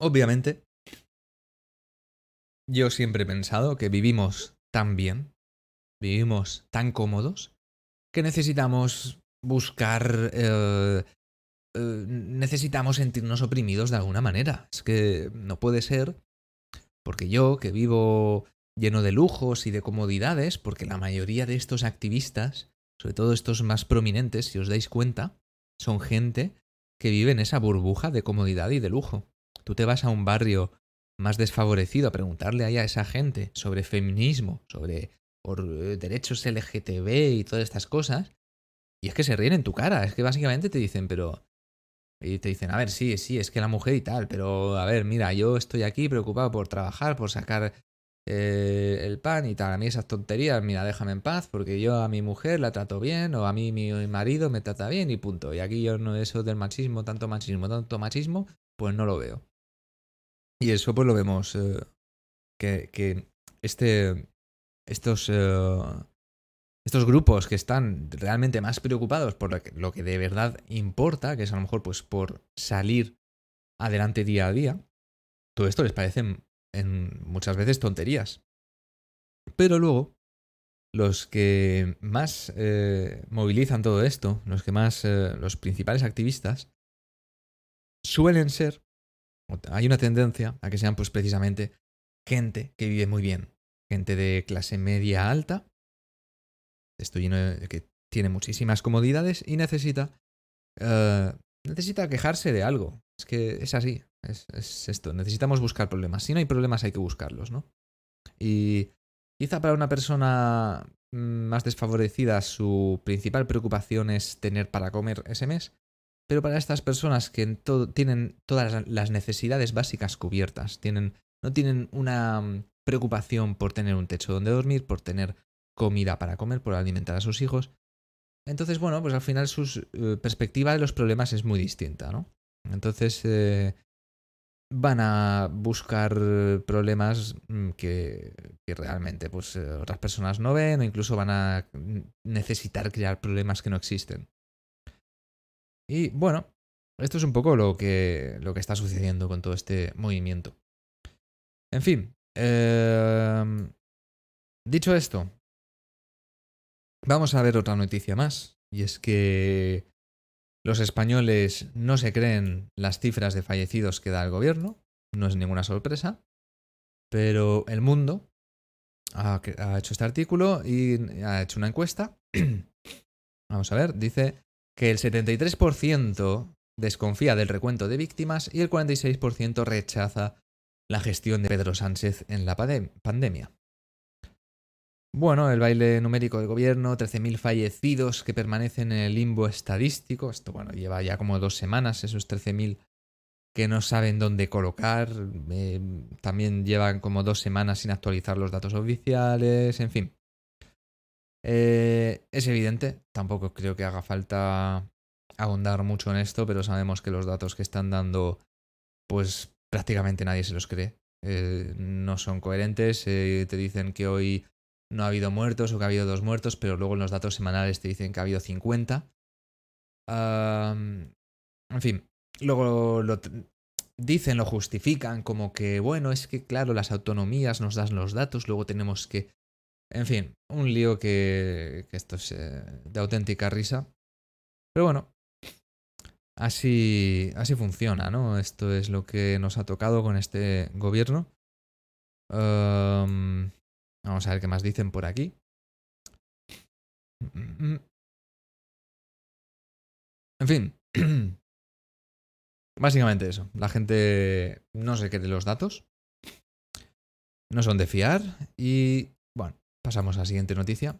Obviamente, yo siempre he pensado que vivimos tan bien vivimos tan cómodos que necesitamos buscar... Eh, eh, necesitamos sentirnos oprimidos de alguna manera. Es que no puede ser porque yo, que vivo lleno de lujos y de comodidades, porque la mayoría de estos activistas, sobre todo estos más prominentes, si os dais cuenta, son gente que vive en esa burbuja de comodidad y de lujo. Tú te vas a un barrio más desfavorecido a preguntarle ahí a esa gente sobre feminismo, sobre eh, derechos LGTB y todas estas cosas. Y es que se ríen en tu cara, es que básicamente te dicen, pero... Y te dicen, a ver, sí, sí, es que la mujer y tal, pero a ver, mira, yo estoy aquí preocupado por trabajar, por sacar eh, el pan y tal. A mí esas tonterías, mira, déjame en paz, porque yo a mi mujer la trato bien, o a mí mi marido me trata bien y punto. Y aquí yo no eso del machismo, tanto machismo, tanto machismo, pues no lo veo. Y eso pues lo vemos eh, que, que este, estos, eh, estos grupos que están realmente más preocupados por lo que, de verdad importa, que es a lo mejor pues por salir adelante día a día, todo esto les parece en muchas veces tonterías. Pero luego, los que más eh, movilizan todo esto, los que más, los principales activistas, suelen ser, hay una tendencia a que sean pues precisamente gente que vive muy bien, gente de clase media alta. Estoy lleno de que tiene muchísimas comodidades y necesita. Uh, necesita quejarse de algo. Es que es así. Es, es, esto. Necesitamos buscar problemas. Si no hay problemas, hay que buscarlos, ¿no? Y quizá para una persona mm, más desfavorecida, su principal preocupación es tener para comer ese mes. Pero para estas personas que tienen todas las necesidades básicas cubiertas, no tienen una preocupación por tener un techo donde dormir, por tener comida para comer, por alimentar a sus hijos. Entonces, bueno, pues al final su eh, perspectiva de los problemas es muy distinta, ¿no? Entonces, eh, van a buscar problemas mm, que, que realmente pues, eh, otras personas no ven o incluso van a necesitar crear problemas que no existen. Y bueno, esto es un poco lo que, lo que está sucediendo con todo este movimiento. En fin, em, dicho esto, vamos a ver otra noticia más. Y es que los españoles no se creen las cifras de fallecidos que da el gobierno, no es ninguna sorpresa, pero el mundo ha, hecho este artículo y ha hecho una encuesta. Vamos a ver, dice que el 73% desconfía del recuento de víctimas y el 46% rechaza la gestión de Pedro Sánchez en la pandemia. Bueno, el baile numérico del gobierno, 13.000 fallecidos que permanecen en el limbo estadístico. Esto, bueno, lleva ya como dos semanas, esos 13.000 que no saben dónde colocar. Eh, también llevan como dos semanas sin actualizar los datos oficiales, en fin. Eh, es evidente, tampoco creo que haga falta ahondar mucho en esto, pero sabemos que los datos que están dando, pues prácticamente nadie se los cree. Eh, no son coherentes. te dicen que hoy no ha habido muertos o que ha habido dos muertos, pero luego en los datos semanales te dicen que ha habido 50. en fin, luego dicen, lo justifican como que, bueno, es que claro, las autonomías nos dan los datos, luego tenemos que... En fin, un lío que, que esto es eh, de auténtica risa. Pero bueno, así, así funciona, ¿no? Esto es lo que nos ha tocado con este gobierno. Vamos a ver qué más dicen por aquí. En fin. Básicamente eso. La gente no se cree los datos. No son de fiar. Y bueno, pasamos a la siguiente noticia.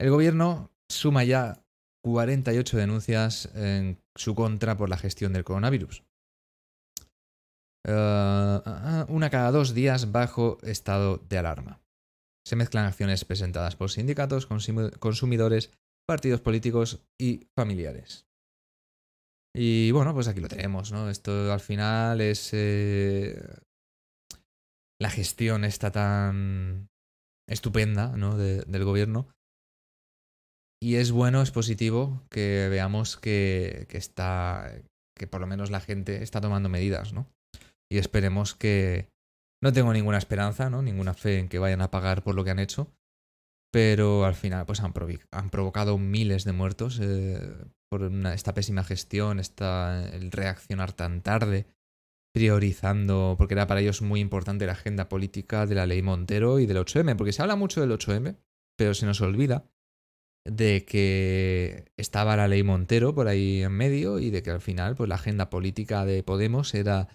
El gobierno suma ya 48 denuncias en su contra por la gestión del coronavirus. Eh, una cada dos días bajo estado de alarma. Se mezclan acciones presentadas por sindicatos, consumidores, partidos políticos y familiares. Y bueno, pues aquí lo tenemos, ¿no? Esto al final es... Eh, la gestión está tan estupenda, ¿no? del gobierno. Y es bueno, es positivo que veamos que, está... que por lo menos la gente está tomando medidas, ¿no? y esperemos que... No tengo ninguna esperanza, ¿no? Ninguna fe en que vayan a pagar por lo que han hecho. Pero al final, pues han, han provocado miles de muertos eh, por esta pésima gestión, esta, el reaccionar tan tarde, priorizando, porque era para ellos muy importante la agenda política de la ley Montero y del 8M, porque se habla mucho del 8M, pero se nos olvida de que estaba la ley Montero por ahí en medio y de que al final pues la agenda política de Podemos era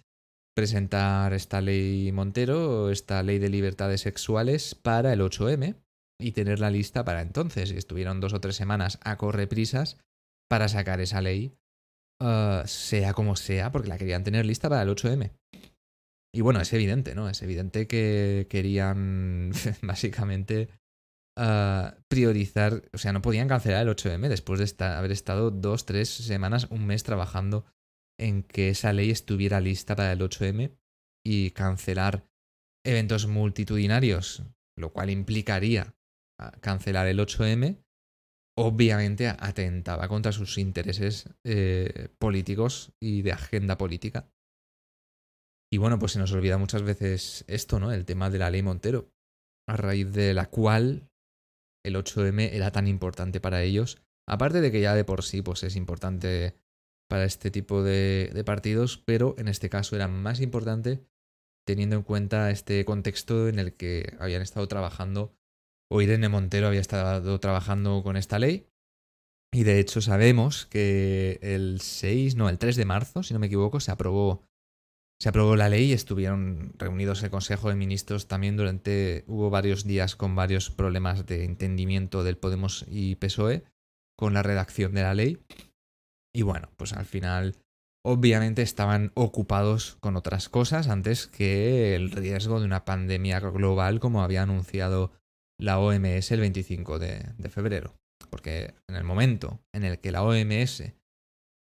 presentar esta ley Montero, esta ley de libertades sexuales para el 8M y tenerla lista para entonces. Y estuvieron dos o tres semanas a correprisas para sacar esa ley, uh, sea como sea, porque la querían tener lista para el 8M. Y bueno, es evidente, ¿no? Es evidente que querían básicamente uh, priorizar, o sea, no podían cancelar el 8M después de haber estado dos, tres semanas, un mes trabajando en que esa ley estuviera lista para el 8M y cancelar eventos multitudinarios, lo cual implicaría ah, cancelar el 8M, obviamente atentaba contra sus intereses eh, políticos y de agenda política. Y bueno, pues se nos olvida muchas veces esto, ¿no? El tema de la ley Montero, a raíz de la cual el 8M era tan importante para ellos. Aparte de que ya de por sí pues es importante para este tipo de, partidos, pero en este caso era más importante teniendo en cuenta este contexto en el que habían estado trabajando, o Irene Montero había estado trabajando con esta ley. Y de hecho sabemos que el 6, no, el 3 de marzo, si no me equivoco, se aprobó, se aprobó la ley y estuvieron reunidos el Consejo de Ministros también durante, hubo varios días con varios problemas de entendimiento del Podemos y PSOE con la redacción de la ley. Y bueno, pues al final obviamente estaban ocupados con otras cosas antes que el riesgo de una pandemia global como había anunciado la OMS el 25 de, febrero. Porque en el momento en el que la OMS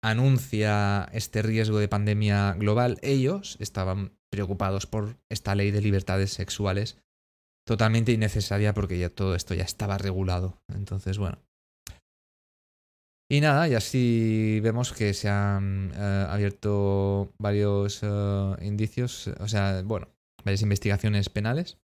anuncia este riesgo de pandemia global, ellos estaban preocupados por esta ley de libertades sexuales totalmente innecesaria porque ya todo esto ya estaba regulado. Entonces, bueno. Y nada, y así vemos que se han eh, abierto varios eh, indicios, o sea, bueno, varias investigaciones penales.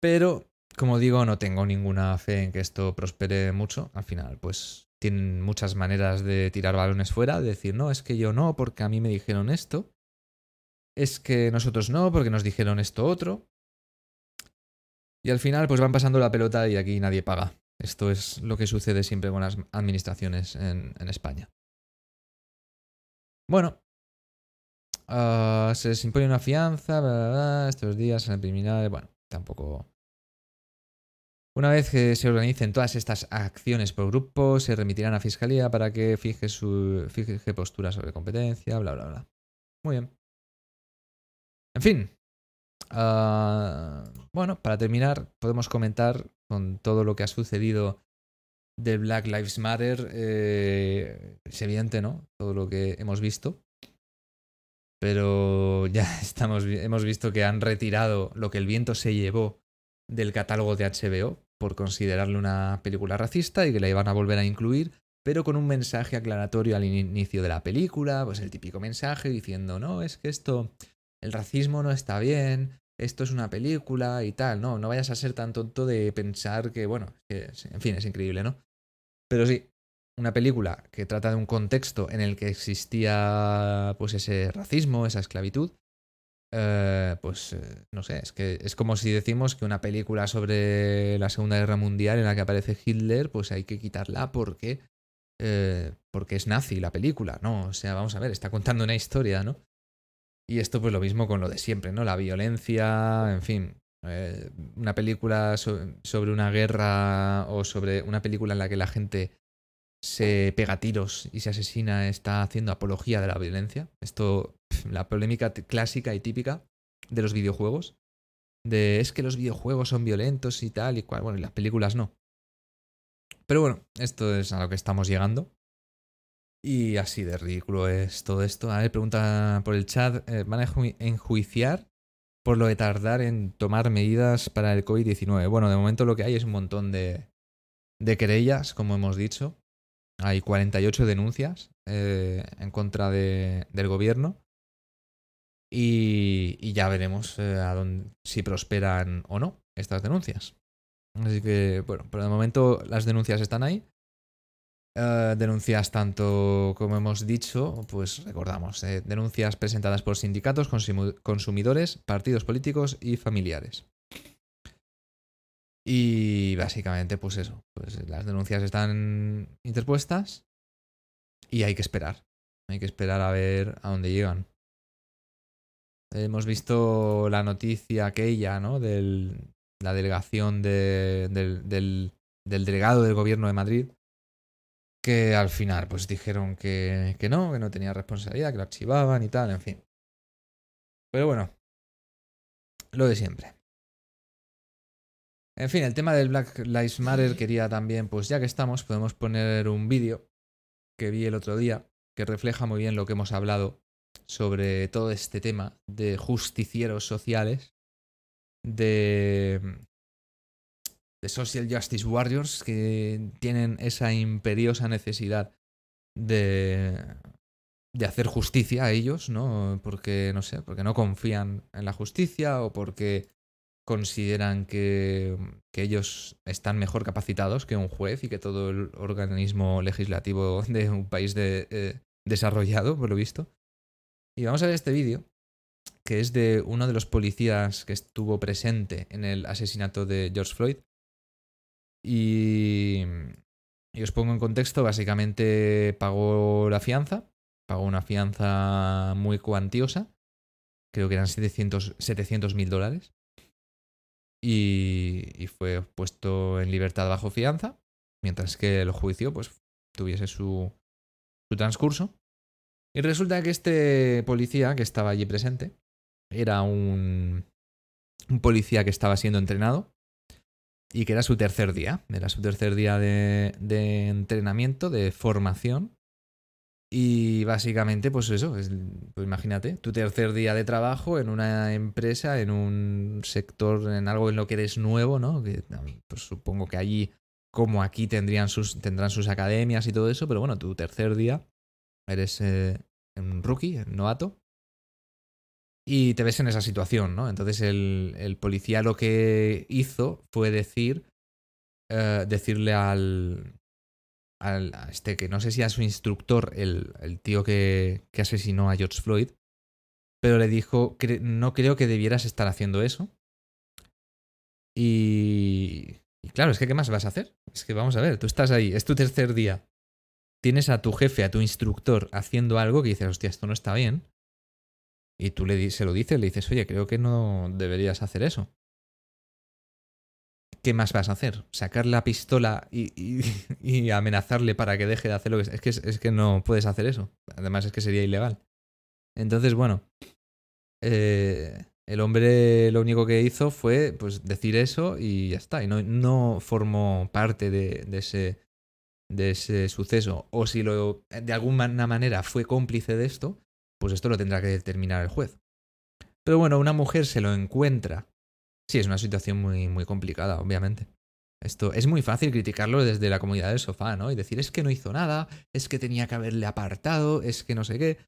Pero, como digo, no tengo ninguna fe en que esto prospere mucho. Al final, pues tienen muchas maneras de tirar balones fuera, de decir, no, es que yo no, porque a mí me dijeron esto. Es que nosotros no, porque nos dijeron esto otro. Y al final, pues van pasando la pelota y aquí nadie paga. Esto es lo que sucede siempre con las administraciones en, España. Bueno, ah, se les impone una fianza, estos días en el preliminar, bueno, tampoco una vez que se organicen todas estas acciones por grupo, se remitirán a Fiscalía para que fije, su, fije postura sobre competencia, bla, bla, bla. Muy bien. En fin. Ah, bueno, para terminar, podemos comentar con todo lo que ha sucedido de Black Lives Matter. Eh, es evidente, ¿no? Todo lo que hemos visto. Pero ya estamos, hemos visto que han retirado lo que el viento se llevó del catálogo de HBO por considerarle una película racista y que la iban a volver a incluir, pero con un mensaje aclaratorio al inicio de la película, pues el típico mensaje diciendo, no, es que esto, el racismo no está bien, esto es una película y tal, no, no vayas a ser tan tonto de pensar que, bueno, que, en fin, es increíble, ¿no? Pero sí, una película que trata de un contexto en el que existía pues ese racismo, esa esclavitud, eh, pues eh, no sé, es que es como si decimos que una película sobre la Segunda Guerra Mundial en la que aparece Hitler, pues hay que quitarla porque, eh, porque es nazi la película, ¿no? O sea, vamos a ver, está contando una historia, ¿no? Y esto pues lo mismo con lo de siempre, ¿no? La violencia, en fin, una película sobre una guerra o sobre una película en la que la gente se pega tiros y se asesina está haciendo apología de la violencia. Esto, la polémica clásica y típica de los videojuegos. De es que los videojuegos son violentos y tal y cual. Bueno, y las películas no. Pero bueno, esto es a lo que estamos llegando. Y así de ridículo es todo esto. A ver, pregunta por el chat. Eh, ¿Van a enjuiciar por lo de tardar en tomar medidas para el COVID-19? Bueno, de momento lo que hay es un montón de, de querellas, como hemos dicho. Hay 48 denuncias eh, en contra de, del gobierno. Y, ya veremos eh, si prosperan o no estas denuncias. Así que, bueno, por el momento las denuncias están ahí. Eh, denuncias tanto, como hemos dicho, pues recordamos, denuncias presentadas por sindicatos, consumidores, partidos políticos y familiares. Y básicamente, pues eso, pues las denuncias están interpuestas y hay que esperar. Hay que esperar a ver a dónde llegan. Hemos visto la noticia aquella, ¿no? De la delegación del, del, delegado del gobierno de Madrid, que al final pues dijeron que, que no, que no tenía responsabilidad, que lo archivaban y tal, en fin. Pero bueno, lo de siempre. En fin, el tema del Black Lives Matter quería también, pues ya que estamos, podemos poner un vídeo que vi el otro día que refleja muy bien lo que hemos hablado sobre todo este tema de justicieros sociales, de, de social justice warriors que tienen esa imperiosa necesidad de, de hacer justicia a ellos, ¿no? Porque, no sé, porque no confían en la justicia o porque consideran que, ellos están mejor capacitados que un juez y que todo el organismo legislativo de un país eh, desarrollado, por lo visto. Y vamos a ver este vídeo, que es de uno de los policías que estuvo presente en el asesinato de George Floyd. Y, y os pongo en contexto, básicamente pagó la fianza, pagó una fianza muy cuantiosa, creo que eran 700 mil dólares y, fue puesto en libertad bajo fianza, mientras que el juicio pues tuviese su, su transcurso. Y resulta que este policía que estaba allí presente era un, un policía que estaba siendo entrenado y que era su tercer día. Era su tercer día de, de entrenamiento, de formación. Y básicamente, pues eso, es, pues imagínate, tu tercer día de trabajo en una empresa, en un sector, en algo en lo que eres nuevo, ¿no? Que pues supongo que allí, como aquí, tendrían sus, tendrán sus academias y todo eso, pero bueno, tu tercer día eres eh, un rookie, un novato, y te ves en esa situación, ¿no? Entonces el, el policía lo que hizo fue decir, eh, decirle al, al, este que no sé si a su instructor, el, el tío que, que, asesinó a George Floyd, pero le dijo, no creo que debieras estar haciendo eso. Y, y claro, es que ¿qué más vas a hacer? Es que vamos a ver, tú estás ahí, es tu tercer día, tienes a tu jefe, a tu instructor haciendo algo que dices, hostia, esto no está bien y tú le, se lo dices, le dices, oye, creo que no deberías hacer eso. ¿Qué más vas a hacer? ¿Sacar la pistola y, amenazarle para que deje de hacer lo que... Es que, es que no puedes hacer eso. Además es que sería ilegal. Entonces, bueno, eh, el hombre lo único que hizo fue pues, decir eso y ya está. Y no, formó parte de, de, ese, de ese suceso. O si lo, de alguna manera fue cómplice de esto, pues esto lo tendrá que determinar el juez. Pero bueno, una mujer se lo encuentra. Sí, es una situación muy, muy complicada, obviamente. Esto es muy fácil criticarlo desde la comunidad del sofá, ¿no? Y decir, es que no hizo nada, es que tenía que haberle apartado, es que no sé qué.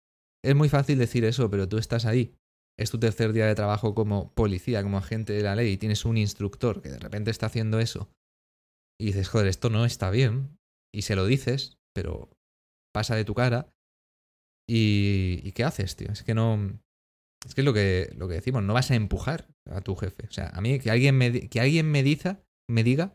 Es muy fácil decir eso, pero tú estás ahí. Es tu tercer día de trabajo como policía, como agente de la ley, y tienes un instructor que de repente está haciendo eso. Y dices, joder, esto no está bien. Y se lo dices, pero pasa de tu cara ¿Y, ¿Y, qué haces, tío? Es que no. Es que es lo que, lo que decimos, no vas a empujar a tu jefe. O sea, a mí que alguien me, que alguien me, me diga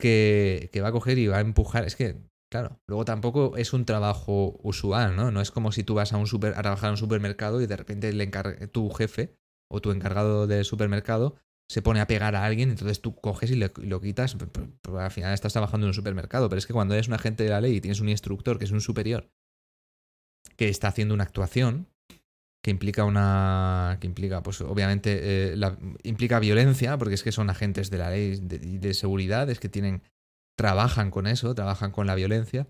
que, que va a coger y va a empujar. Es que, claro, luego tampoco es un trabajo usual, ¿no? No es como si tú vas a, un super, a trabajar en un supermercado y de repente le tu jefe o tu encargado del supermercado se pone a pegar a alguien, entonces tú coges y, lo quitas. Pues, pues, pues, al final estás trabajando en un supermercado. Pero es que cuando eres un agente de la ley y tienes un instructor que es un superior que está haciendo una actuación que implica una. que implica, pues obviamente, eh, la, implica violencia, porque es que son agentes de la ley de, de seguridad, es que tienen. trabajan con eso, trabajan con la violencia.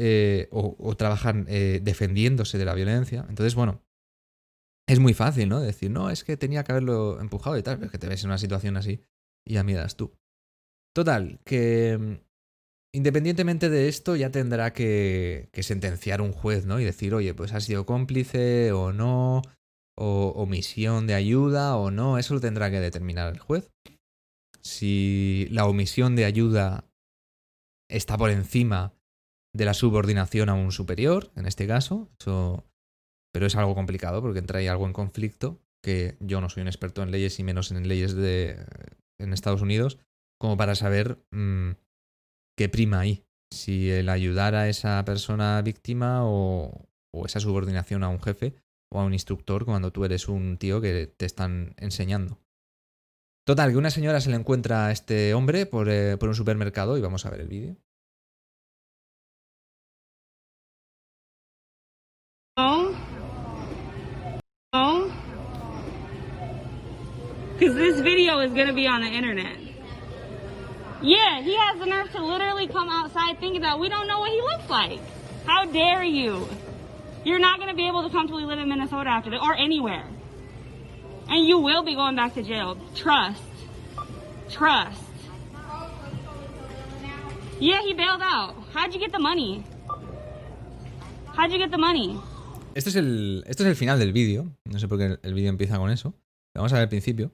Eh, o, trabajan eh, defendiéndose de la violencia. Entonces, bueno, es muy fácil, ¿no? Decir, no, es que tenía que haberlo empujado y tal, pero es que te ves en una situación así y ya miras tú. Total, que Independientemente de esto, ya tendrá que, sentenciar un juez, ¿no? Y decir, oye, pues ha sido cómplice o no, o omisión de ayuda o no, eso lo tendrá que determinar el juez. Si la omisión de ayuda está por encima de la subordinación a un superior, en este caso, eso, pero es algo complicado porque entra ahí algo en conflicto, que yo no soy un experto en leyes y menos en leyes de en Estados Unidos, como para saber mmm, qué prima ahí. Si el ayudar a esa persona víctima o, esa subordinación a un jefe o a un instructor cuando tú eres un tío que te están enseñando. Total, que una señora se le encuentra a este hombre por, eh, un supermercado y vamos a ver el vídeo. Oh. Oh. Because this video is going be on the internet. Yeah, he has the nerve to literally come outside thinking that we don't know what he looks like. How dare you? You're not going to be able to comfortably live in Minnesota after this, or anywhere. And you will be going back to jail. Trust. Trust. Yeah, he bailed out. How'd you get the money? How'd you get the money? Esto es el, esto es el final del vídeo. No sé por qué el vídeo empieza con eso. Vamos a ver el principio.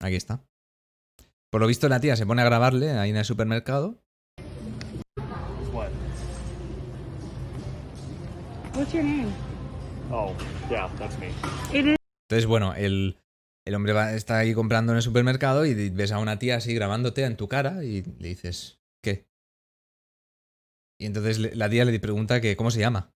Aquí está. Por lo visto la tía se pone a grabarle ahí en el supermercado. What's your name? Oh, yeah, that's me. It is Entonces, bueno, el, el hombre va, está ahí comprando en el supermercado y ves a una tía así grabándote en tu cara y le dices, ¿qué? Y entonces le- la tía le pregunta que cómo se llama.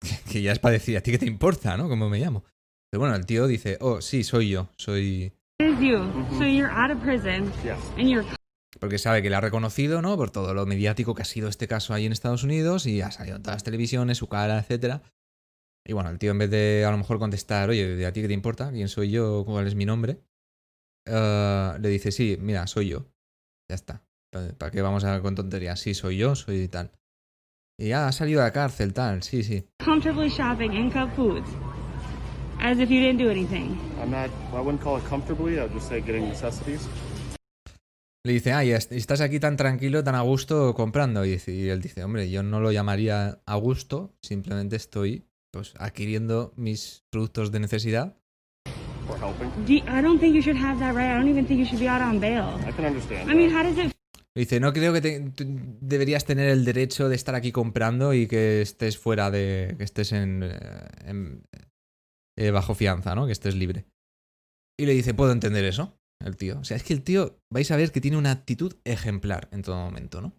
Que ya es para decir, ¿a ti qué te importa, no? ¿Cómo me llamo? Pero bueno, el tío dice, oh, sí, soy yo, soy... it is you. So you're out of prison Yes. and you're Porque sabe que le ha reconocido, ¿no? Por todo lo mediático que ha sido este caso ahí en Estados Unidos y ha salido en todas las televisiones, su cara, etcétera. Y bueno, el tío en vez de a lo mejor contestar, oye, ¿a ti qué te importa? ¿Quién soy yo? ¿Cuál es mi nombre? eh, le dice, sí, mira, soy yo. Ya está. ¿Para qué vamos a con tonterías? Sí, soy yo, soy tal. Y ya ha salido de la cárcel, tal, sí, sí. comfortably shopping in Foods as if you didn't do anything. I'm not, I wouldn't call it comfortably. I would just say getting necessities. Le dice, ay, est- estás aquí tan tranquilo, tan a gusto comprando. Y, dice- y él dice, hombre, yo no lo llamaría a gusto, simplemente estoy pues adquiriendo mis productos de necesidad. Or helping. Do you- I don't think you should have that right. I don't even think you should be out on bail. I can understand. I mean, that. how does it Le dice, no creo que te- deberías tener el derecho de estar aquí comprando y que estés fuera de. que estés en. eh, en- eh, bajo fianza, ¿no? Que estés libre. Y le dice, puedo entender eso, el tío. O sea, es que el tío, vais a ver que tiene una actitud ejemplar en todo momento, ¿no?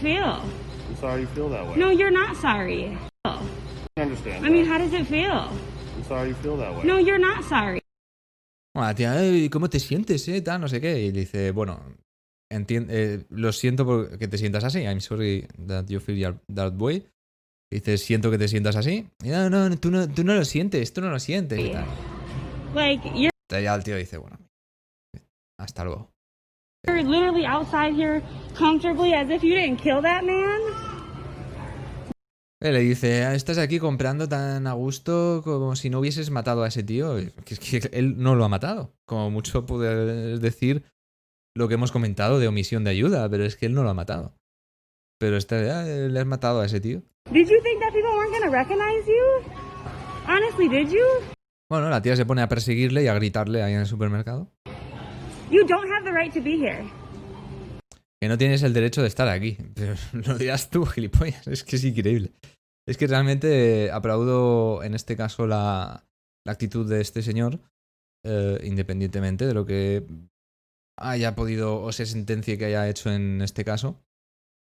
feel? I'm sorry you feel that way. No, you're not sorry. I can understand. I mean, that. how does it feel? I'm sorry you feel that way. No, you're not sorry. Bueno, la tía, "Ey, ¿cómo te sientes, eh? Tal, no sé qué. Y le dice, bueno, eh, lo siento por que te sientas así. I'm sorry that you feel that way. Y dice, siento que te sientas así. Y no, no, tú no, tú no lo sientes, tú no lo sientes. Y tal. Like, you're ya el tío dice, bueno, hasta luego. literally outside here comfortably as if you didn't kill that man. Le dice, "Ah, estás aquí comprando tan a gusto como si no hubieses matado a ese tío. Que Es que él no lo ha matado. Como mucho puedes decir lo que hemos comentado de omisión de ayuda, pero es que él no lo ha matado. Pero este, "Ah, le has matado a ese tío. Did you think that people weren't gonna recognize you? Honestly, did you? Bueno, la tía se pone a perseguirle y a gritarle ahí en el supermercado. You don't have the right to be here. Que no tienes el derecho de estar aquí. Pero lo dirás tú, gilipollas. Es que es increíble. Es que realmente aplaudo en este caso la, la actitud de este señor, eh, independientemente de lo que haya podido o se sentencie que haya hecho en este caso,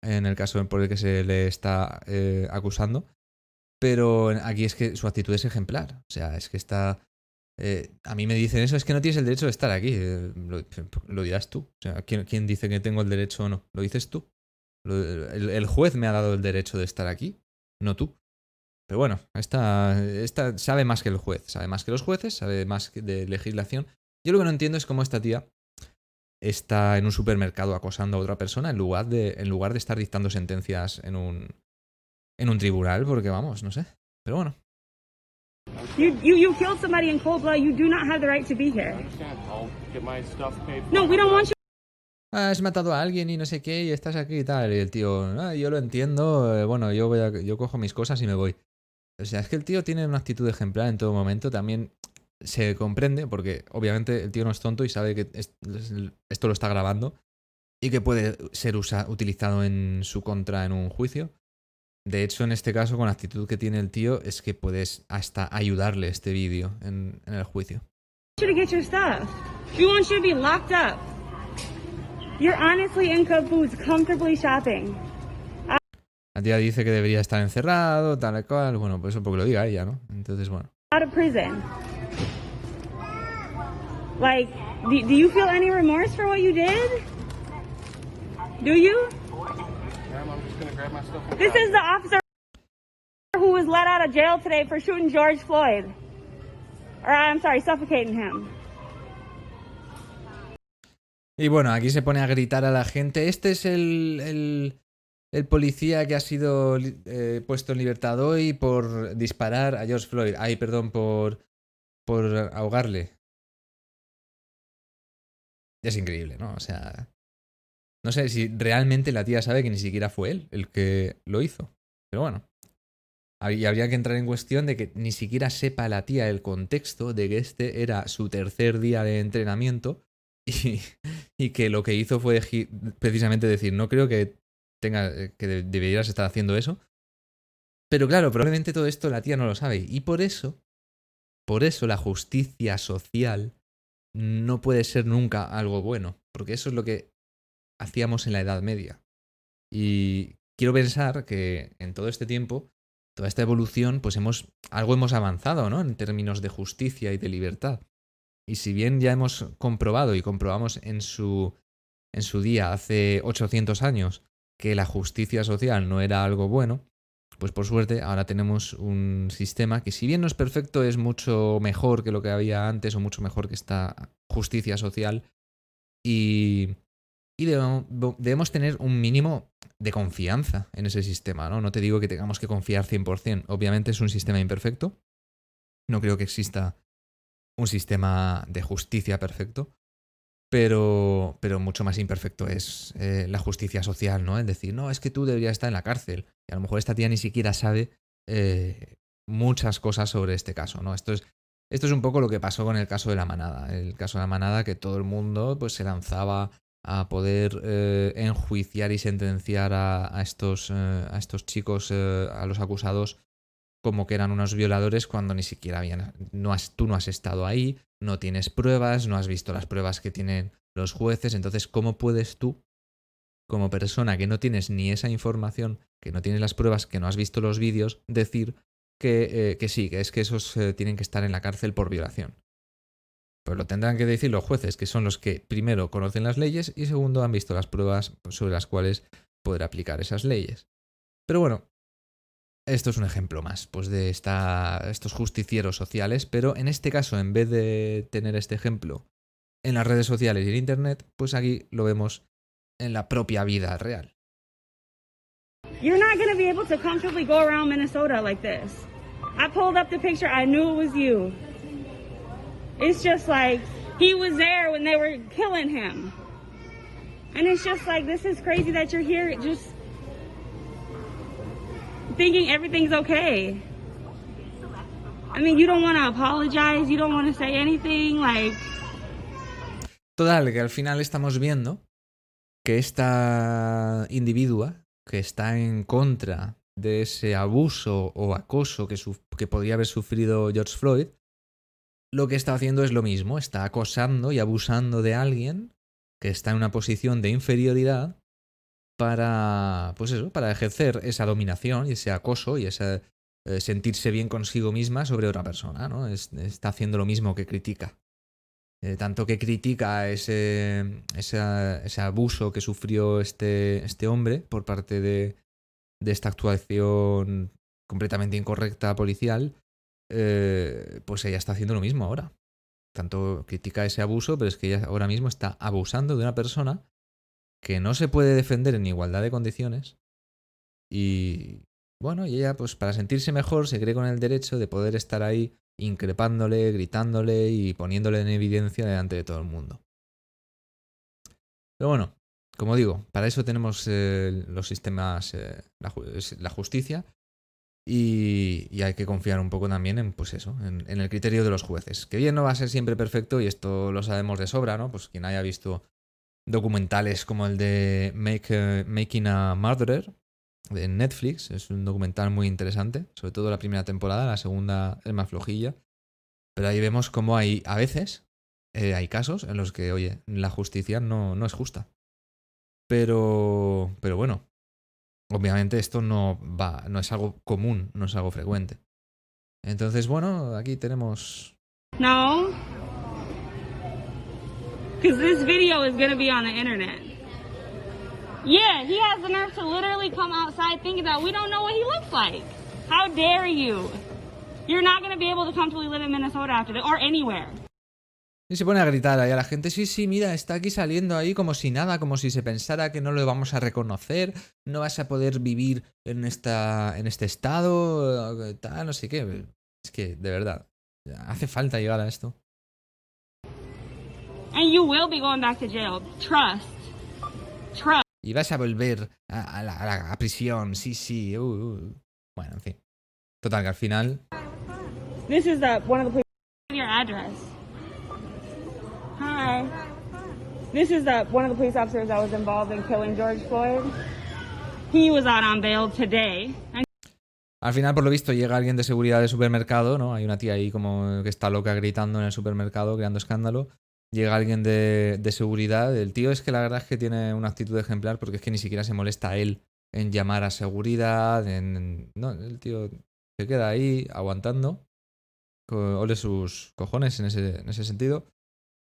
en el caso por el que se le está eh, acusando. Pero aquí es que su actitud es ejemplar. O sea, es que está... eh, a mí me dicen eso, es que no tienes el derecho de estar aquí. eh, lo, dirás tú. O sea, ¿quién, quién dice que tengo el derecho o no? Lo dices tú. El, el juez me ha dado el derecho de estar aquí, no tú. Pero bueno, esta, esta sabe más que el juez, sabe más que los jueces, sabe más de legislación. Yo lo que no entiendo es cómo esta tía está en un supermercado acosando a otra persona en lugar de, en lugar de estar dictando sentencias en un, en un tribunal, porque vamos, no sé. Pero bueno, You, you, you killed somebody in cold blood. You do not have the right to be here. No, we don't want you. "Ah, has matado a alguien y no sé qué, y estás aquí y tal. Y el tío, "Ah, yo lo entiendo, eh, bueno, yo, voy a, yo cojo mis cosas y me voy. O sea, es que el tío tiene una actitud ejemplar en todo momento. También se comprende, porque obviamente el tío no es tonto y sabe que es- esto lo está grabando y que puede ser utilizado en su contra en un juicio. De hecho, en este caso, con la actitud que tiene el tío, es que puedes hasta ayudarle este vídeo en, en el juicio. you to get your stuff. We want you to be locked up. You're honestly in Cub Foods comfortably shopping. La tía dice que debería estar encerrado, tal y cual. Bueno, pues eso porque lo diga ella, ¿no? Entonces, bueno. Out of prison. Like, do, do you feel any remorse for what you did? Do you? Ma'am, I'm just gonna grab my stuff. and This is the officer who was let out of jail today for shooting George Floyd. Or, I'm sorry, suffocating him. Y bueno, aquí se pone a gritar a la gente. Este es el, el, el policía que ha sido eh, puesto en libertad hoy por disparar a George Floyd. Ay, perdón, por, por ahogarle. Es increíble, ¿no? O sea, no sé si realmente la tía sabe que ni siquiera fue él el que lo hizo. Pero bueno. Y habría que entrar en cuestión de que ni siquiera sepa la tía el contexto de que este era su tercer día de entrenamiento y, y que lo que hizo fue precisamente decir, no creo que tenga eh, que de- deberías estar haciendo eso. Pero claro, probablemente todo esto la tía no lo sabe. Y por eso, por eso la justicia social no puede ser nunca algo bueno. Porque eso es lo que hacíamos en la Edad Media. Y quiero pensar que en todo este tiempo, toda esta evolución, pues hemos, algo hemos avanzado, ¿no? En términos de justicia y de libertad. Y si bien ya hemos comprobado y comprobamos en su, en su día, hace 800 años, que la justicia social no era algo bueno, Pues por suerte ahora tenemos un sistema que si bien no es perfecto es mucho mejor que lo que había antes o mucho mejor que esta justicia social. Y, y debemos, tener un mínimo de confianza en ese sistema, ¿no? No te digo que tengamos que confiar 100%, obviamente es un sistema imperfecto, no creo que exista un sistema de justicia perfecto, pero, pero mucho más imperfecto es eh, la justicia social, ¿no? Es decir, no, es que tú deberías estar en la cárcel. Y a lo mejor esta tía ni siquiera sabe eh, muchas cosas sobre este caso, ¿no? Esto es, esto es un poco lo que pasó con el caso de la manada. El caso de la manada, que todo el mundo pues, se lanzaba a poder eh, enjuiciar y sentenciar a, estos, a estos chicos, a los acusados, como que eran unos violadores cuando ni siquiera habían. No has, tú no has estado ahí, no tienes pruebas, no has visto las pruebas que tienen los jueces. Entonces, ¿cómo puedes tú, como persona que no tienes ni esa información, que no tienes las pruebas, que no has visto los vídeos, decir que, eh, que sí, que es que esos eh, tienen que estar en la cárcel por violación? Pues lo tendrán que decir los jueces, que son los que primero conocen las leyes y segundo han visto las pruebas sobre las cuales poder aplicar esas leyes. Pero bueno, esto es un ejemplo más pues de estos justicieros sociales, pero en este caso, en vez de tener este ejemplo en las redes sociales y en Internet, pues aquí lo vemos en la propia vida real. You're not going to be able to comfortably go around Minnesota like this. I pulled up the picture, I knew it was you. It's just like he was there when they were killing him. And it's just like, this is crazy that you're here just thinking everything's okay. I mean, you don't want to apologize, you don't want to say anything, like. Total, que al final estamos viendo que esta individua que está en contra de ese abuso o acoso que, que podría haber sufrido George Floyd, lo que está haciendo es lo mismo, está acosando y abusando de alguien que está en una posición de inferioridad para, pues eso, para ejercer esa dominación y ese acoso y ese eh, sentirse bien consigo misma sobre otra persona, ¿no? está haciendo lo mismo que critica. Eh, tanto que critica ese, ese, abuso que sufrió este, este hombre por parte de, de, esta actuación completamente incorrecta policial, eh, pues ella está haciendo lo mismo ahora. Tanto critica ese abuso, pero es que ella ahora mismo está abusando de una persona que no se puede defender en igualdad de condiciones y bueno, y ella pues para sentirse mejor se cree con el derecho de poder estar ahí increpándole, gritándole y poniéndole en evidencia delante de todo el mundo. Pero bueno, como digo, para eso tenemos eh, los sistemas, eh, la, justicia y, hay que confiar un poco también en, pues eso, en, en, el criterio de los jueces. Que bien no va a ser siempre perfecto y esto lo sabemos de sobra, ¿no? Pues quien haya visto documentales como el de Make, Making a Murderer de Netflix. Es un documental muy interesante, sobre todo la primera temporada, la segunda es más flojilla. Pero ahí vemos cómo hay, a veces, eh, hay casos en los que, oye, la justicia no, no es justa. Pero, pero bueno, obviamente esto no, va, no es algo común, no es algo frecuente. Entonces, bueno, aquí tenemos... No, Because this video is going to be on the internet. Yeah, he has the nerve to literally come outside thinking that we don't know what he looks like. How dare you? You're not going to be able to comfortably live in Minnesota after this, or anywhere. Y se pone a gritar ahí a la gente, sí, sí, mira, está aquí saliendo ahí como si nada, como si se pensara que no lo vamos a reconocer, no vas a poder vivir en, esta, en este estado, tal, no sé qué. Es que, de verdad, hace falta llegar a esto. And you will be going back to jail. Trust. Trust. Y vas a volver a, a, la, a la, prisión. Sí, sí. Uh, uh. Bueno, en fin. Total, que al final. This is the, one of the. Your address. Hi. This is the, one of the police officers that was involved in killing George Floyd. He was out on bail today. And al final, por lo visto, llega alguien de seguridad del supermercado, ¿no? Hay una tía ahí como que está loca gritando en el supermercado, creando escándalo llega alguien de, seguridad. El tío es que la verdad es que tiene una actitud ejemplar porque es que ni siquiera se molesta a él en llamar a seguridad. En, no, el tío se queda ahí aguantando. Ole sus cojones en ese, en ese sentido.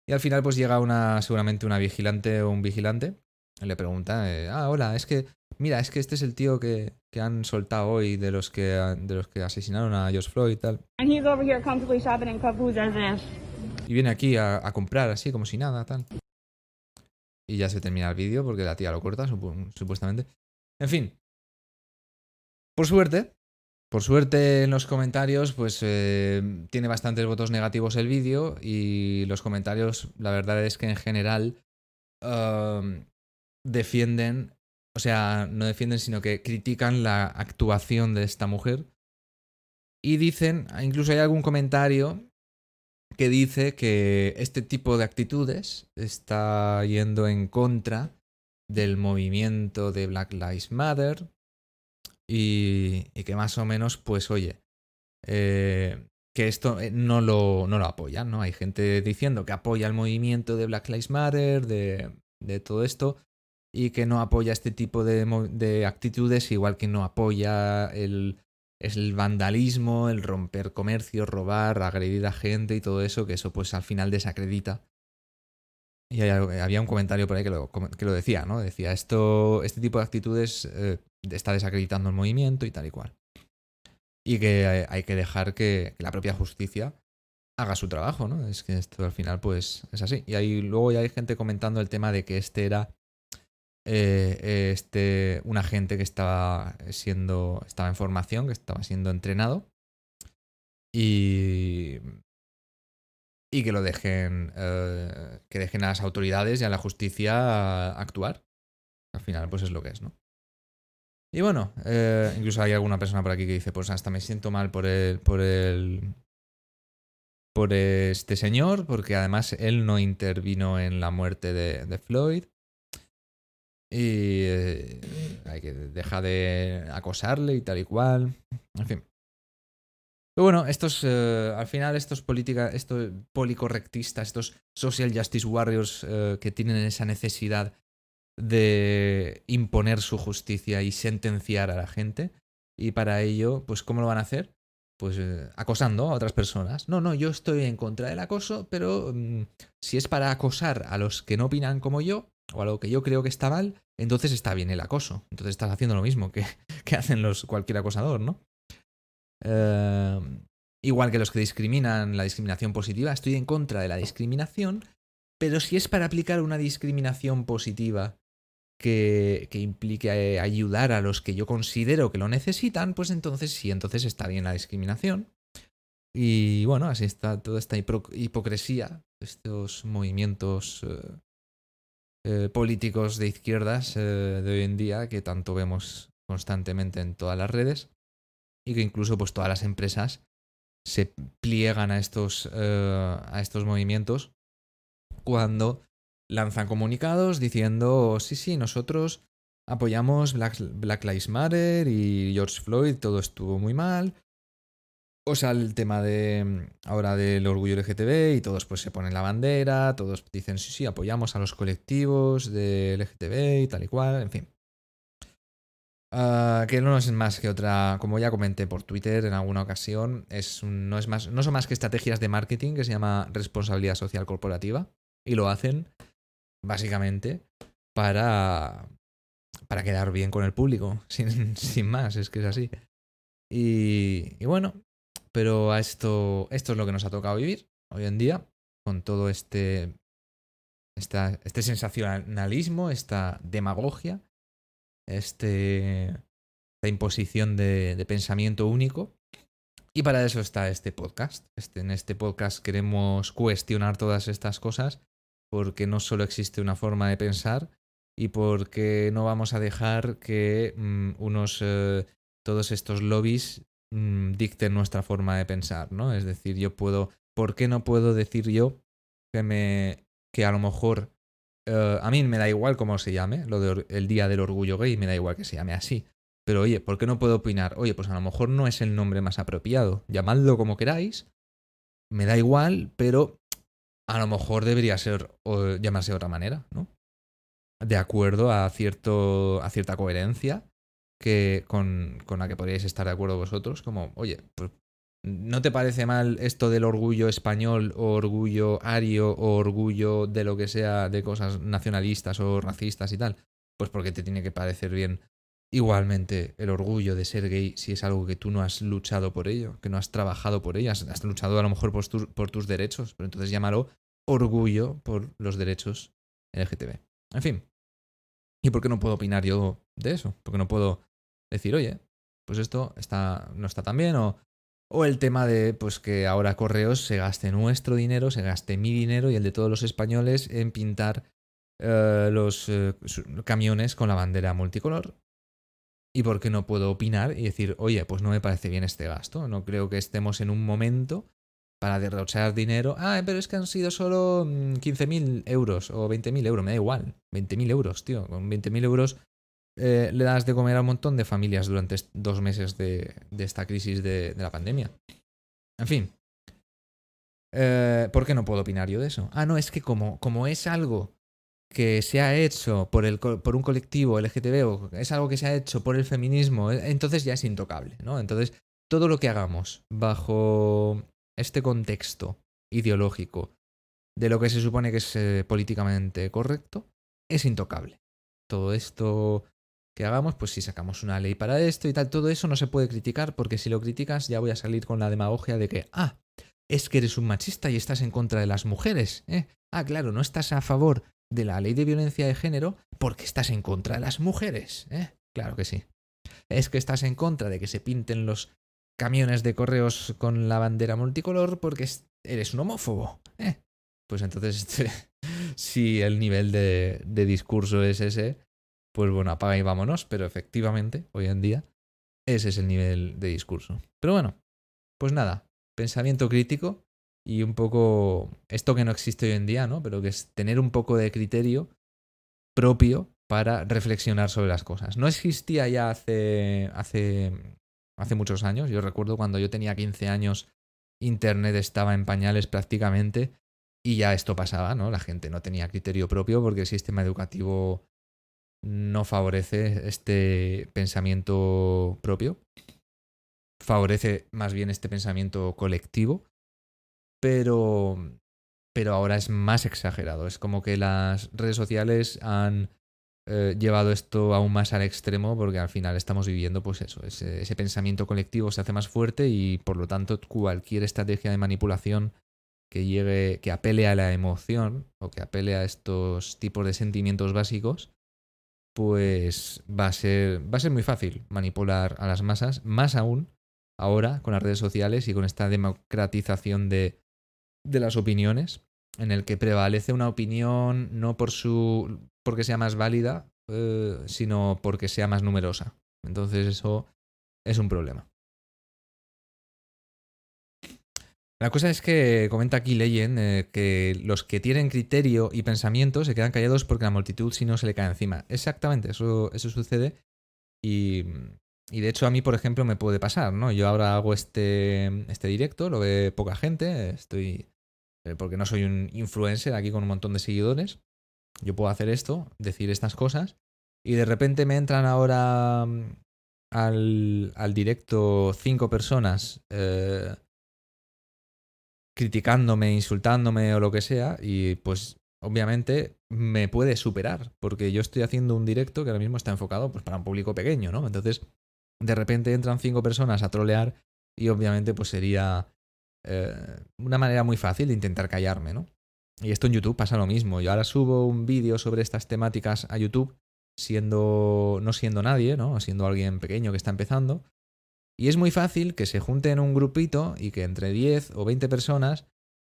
Y al final, pues llega una, seguramente una vigilante o un vigilante. Le pregunta, eh, ah, hola, es que mira, es que este es el tío que, que han soltado hoy de los que, de los que asesinaron a George Floyd y tal. And he's over here comfortably shopping in Cub. Y viene aquí a, comprar así, como si nada, tal. Y ya se termina el vídeo porque la tía lo corta, supu- supuestamente. En fin. Por suerte, por suerte en los comentarios, pues eh, tiene bastantes votos negativos el vídeo y los comentarios, la verdad es que en general um, defienden, o sea, no defienden, sino que critican la actuación de esta mujer. Y dicen, incluso hay algún comentario que dice que este tipo de actitudes está yendo en contra del movimiento de Black Lives Matter y, que más o menos, pues oye, eh, que esto eh, no lo, no lo apoyan, ¿no? Hay gente diciendo que apoya el movimiento de Black Lives Matter, de, de todo esto, y que no apoya este tipo de, de actitudes, igual que no apoya el, es el vandalismo, el romper comercio, robar, agredir a gente y todo eso, que eso pues al final desacredita. Y había un comentario por ahí que lo, que lo decía, ¿no? Decía, esto, este tipo de actitudes eh, está desacreditando el movimiento y tal y cual. Y que eh, hay que dejar que, que la propia justicia haga su trabajo, ¿no? Es que esto al final pues es así. Y ahí luego ya hay gente comentando el tema de que este era eh, este, un agente que estaba siendo, estaba en formación, que estaba siendo entrenado y, y que lo dejen, eh, que dejen a las autoridades y a la justicia actuar. Al final, pues es lo que es, ¿no? Y bueno, eh, incluso hay alguna persona por aquí que dice, pues hasta me siento mal por el, por el, por este señor, porque además él no intervino en la muerte de, de Floyd. Y eh, hay que dejar de acosarle y tal y cual. En fin. Pero bueno, estos, eh, al final, estos política, estos policorrectistas, estos social justice warriors eh, que tienen esa necesidad de imponer su justicia y sentenciar a la gente. Y para ello, pues, ¿cómo lo van a hacer? Pues eh, acosando a otras personas. No, no, yo estoy en contra del acoso, pero mm, si es para acosar a los que no opinan como yo, o a lo que yo creo que está mal, entonces está bien el acoso. Entonces estás haciendo lo mismo que, hacen los, cualquier acosador, ¿no? Eh, igual que los que discriminan la discriminación positiva, estoy en contra de la discriminación, pero si es para aplicar una discriminación positiva que, que implique eh, ayudar a los que yo considero que lo necesitan, pues entonces sí, entonces está bien la discriminación. Y bueno, así está toda esta hipocresía, estos movimientos eh, eh, políticos de izquierdas de hoy en día que tanto vemos constantemente en todas las redes y que incluso pues todas las empresas se pliegan a estos, a estos movimientos cuando lanzan comunicados diciendo sí, sí, nosotros apoyamos Black, Lives Matter y George Floyd, todo estuvo muy mal. O sea, el tema de ahora del orgullo LGTB y todos pues se ponen la bandera, todos dicen sí, sí, apoyamos a los colectivos de LGTB y tal y cual, en fin. Ah, que no es más que otra, como ya comenté por Twitter en alguna ocasión, es no, es más, no son más que estrategias de marketing que se llama responsabilidad social corporativa y lo hacen básicamente para, para quedar bien con el público, sin, sin más, es que es así. Y, y bueno, pero a esto, esto es lo que nos ha tocado vivir hoy en día, con todo este, esta, este sensacionalismo, esta demagogia, este, esta imposición de, de pensamiento único. Y para eso está este podcast. Este, en este podcast queremos cuestionar todas estas cosas porque no solo existe una forma de pensar y porque no vamos a dejar que mm, unos eh, todos estos lobbies mm, dicten nuestra forma de pensar, ¿no? Es decir, yo puedo, ¿por qué no puedo decir yo que me que a lo mejor eh, a mí me da igual cómo se llame, lo del el día del orgullo gay, me da igual que se llame así. Pero oye, ¿por qué no puedo opinar? Oye, pues a lo mejor no es el nombre más apropiado. Llamadlo como queráis. Me da igual, pero a lo mejor debería ser o llamarse de otra manera, ¿no? De acuerdo a, cierto, a cierta coherencia que con, con la que podríais estar de acuerdo vosotros, como, oye, pues, ¿no te parece mal esto del orgullo español o orgullo ario o orgullo de lo que sea de cosas nacionalistas o racistas y tal? Pues porque te tiene que parecer bien Igualmente, el orgullo de ser gay, si es algo que tú no has luchado por ello, que no has trabajado por ello, has, luchado a lo mejor por, por tus derechos, pero entonces llámalo orgullo por los derechos LGTB. En fin. ¿Y por qué no puedo opinar yo de eso? Porque no puedo decir, oye, pues esto está, no está tan bien, o, el tema de pues que ahora Correos se gaste nuestro dinero, se gaste mi dinero y el de todos los españoles en pintar eh, los eh, camiones con la bandera multicolor. ¿Y por qué no puedo opinar y decir, oye, pues no me parece bien este gasto? No creo que estemos en un momento para derrochar dinero. Ah, pero es que han sido solo mm, 15.000 euros o 20.000 euros, me da igual. 20.000 euros, tío. Con 20.000 euros eh, le das de comer a un montón de familias durante dos meses de, esta crisis de, la pandemia. En fin. Eh, ¿Por qué no puedo opinar yo de eso? Ah, no, es que como, como es algo que se ha hecho por, el, por un colectivo LGTB o es algo que se ha hecho por el feminismo, eh, entonces ya es intocable, ¿no? Entonces, todo lo que hagamos bajo este contexto ideológico de lo que se supone que es eh, políticamente correcto, es intocable. Todo esto que hagamos, pues si sacamos una ley para esto y tal, todo eso no se puede criticar porque si lo criticas ya voy a salir con la demagogia de que, ah, es que eres un machista y estás en contra de las mujeres, ¿eh? Ah, claro, no estás a favor de la ley de violencia de género porque estás en contra de las mujeres, ¿eh? Claro que sí. Es que estás en contra de que se pinten los camiones de correos con la bandera multicolor porque es- eres un homófobo, ¿eh? Pues entonces, si el nivel de, de discurso es ese, pues bueno, apaga y vámonos, pero efectivamente, hoy en día, ese es el nivel de discurso. Pero bueno, pues nada, pensamiento crítico y un poco esto que no existe hoy en día, ¿no? Pero que es tener un poco de criterio propio para reflexionar sobre las cosas. No existía ya hace, hace, hace muchos años. Yo recuerdo cuando yo tenía 15 años, Internet estaba en pañales prácticamente y ya esto pasaba, ¿no? La gente no tenía criterio propio porque el sistema educativo no favorece este pensamiento propio. Favorece más bien este pensamiento colectivo. Pero, pero ahora es más exagerado. Es como que las redes sociales han eh, llevado esto aún más al extremo porque al final estamos viviendo pues eso, ese, pensamiento colectivo se hace más fuerte y por lo tanto cualquier estrategia de manipulación que llegue, que apele a la emoción o que apele a estos tipos de sentimientos básicos, pues va a ser, va a ser muy fácil manipular a las masas, más aún ahora con las redes sociales y con esta democratización de, de las opiniones, en el que prevalece una opinión no por su porque sea más válida, eh, sino porque sea más numerosa. Entonces eso es un problema. La cosa es que comenta aquí Leyen eh, que los que tienen criterio y pensamiento se quedan callados porque la multitud si no se le cae encima. Exactamente, eso, eso sucede. Y, y de hecho a mí, por ejemplo, me puede pasar, ¿no? Yo ahora hago este, este directo, lo ve poca gente, estoy... eh, porque no soy un influencer aquí con un montón de seguidores. Yo puedo hacer esto, decir estas cosas, y de repente me entran ahora mm, al, al directo cinco personas eh, criticándome, insultándome o lo que sea, y pues obviamente me puede superar, porque yo estoy haciendo un directo que ahora mismo está enfocado pues, para un público pequeño, ¿no? Entonces, de repente entran cinco personas a trolear y obviamente pues sería eh, una manera muy fácil de intentar callarme, ¿no? Y esto en YouTube pasa lo mismo. Yo ahora subo un vídeo sobre estas temáticas a YouTube, siendo. no siendo nadie, ¿no? Siendo alguien pequeño que está empezando. Y es muy fácil que se junten un grupito y que entre 10 o 20 personas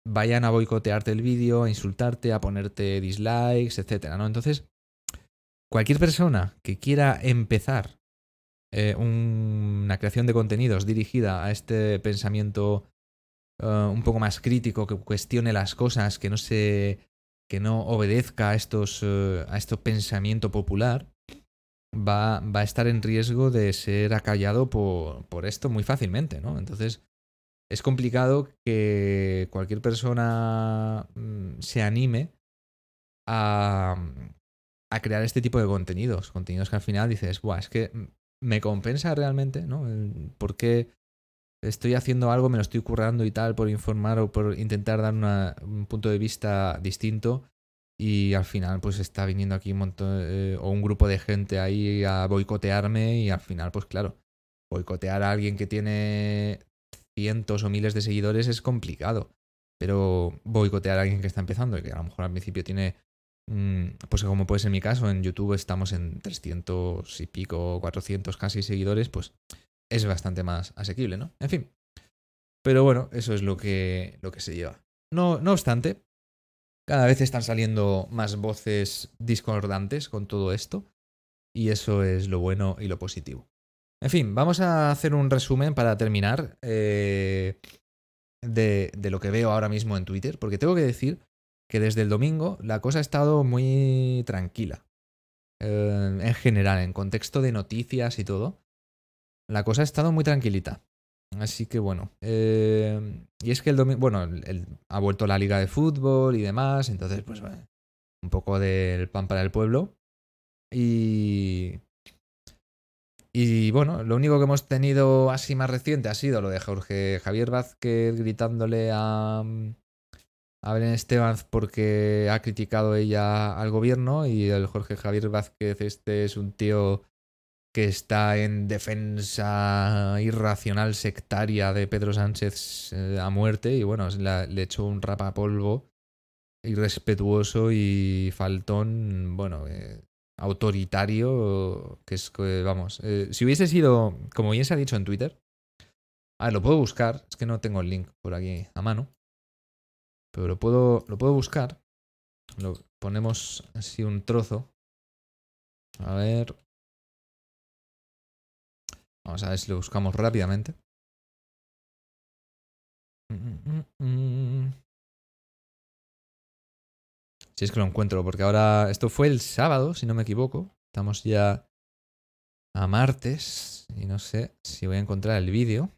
vayan a boicotearte el vídeo, a insultarte, a ponerte dislikes, etcétera, ¿no? Entonces, cualquier persona que quiera empezar eh, un- una creación de contenidos dirigida a este pensamiento eh, un poco más crítico, que cuestione las cosas, que no se. que no obedezca a estos. eh, a este pensamiento popular, va, va a estar en riesgo de ser acallado por, por esto muy fácilmente, ¿no? Entonces. Es complicado que cualquier persona mm, se anime a, a crear este tipo de contenidos. Contenidos que al final dices, Buah, es que me compensa realmente, ¿no? ¿Por qué estoy haciendo algo, me lo estoy currando y tal por informar o por intentar dar un punto de vista distinto. Y al final pues está viniendo aquí un montón eh, o un grupo de gente ahí a boicotearme y al final pues claro, boicotear a alguien que tiene cientos o miles de seguidores es complicado, pero boicotear a alguien que está empezando y que a lo mejor al principio tiene mm, pues como puede ser mi caso, en YouTube estamos en 300 y pico, 400 casi seguidores, pues es bastante más asequible, ¿no? En fin. Pero bueno, eso es lo que, lo que se lleva. No, no obstante, cada vez están saliendo más voces discordantes con todo esto. Y eso es lo bueno y lo positivo. En fin, vamos a hacer un resumen para terminar eh, de, de, lo que veo ahora mismo en Twitter. Porque tengo que decir que desde el domingo la cosa ha estado muy tranquila. Eh, en general, en contexto de noticias y todo. La cosa ha estado muy tranquilita. Así que bueno. Eh, y es que el domingo. Bueno, el, ha vuelto la liga de fútbol y demás. Entonces, pues un poco del pan para el pueblo. Y. Y bueno, lo único que hemos tenido así más reciente ha sido lo de Jorge Javier Vázquez gritándole a. A Belén Esteban porque ha criticado ella al gobierno y el Jorge Javier Vázquez este es un tío que está en defensa irracional sectaria de Pedro Sánchez eh, a muerte. Y bueno, le echó un rapapolvo irrespetuoso y faltón, bueno, eh, autoritario, que es vamos, eh, si hubiese sido, como bien se ha dicho en Twitter, a ver, lo puedo buscar, es que no tengo el link por aquí a mano, pero lo puedo, lo puedo buscar, lo ponemos así un trozo, a ver, Vamos a ver si lo buscamos rápidamente. Si es que lo encuentro, porque ahora esto fue el sábado, si no me equivoco. Estamos ya a martes y no sé si voy a encontrar el vídeo.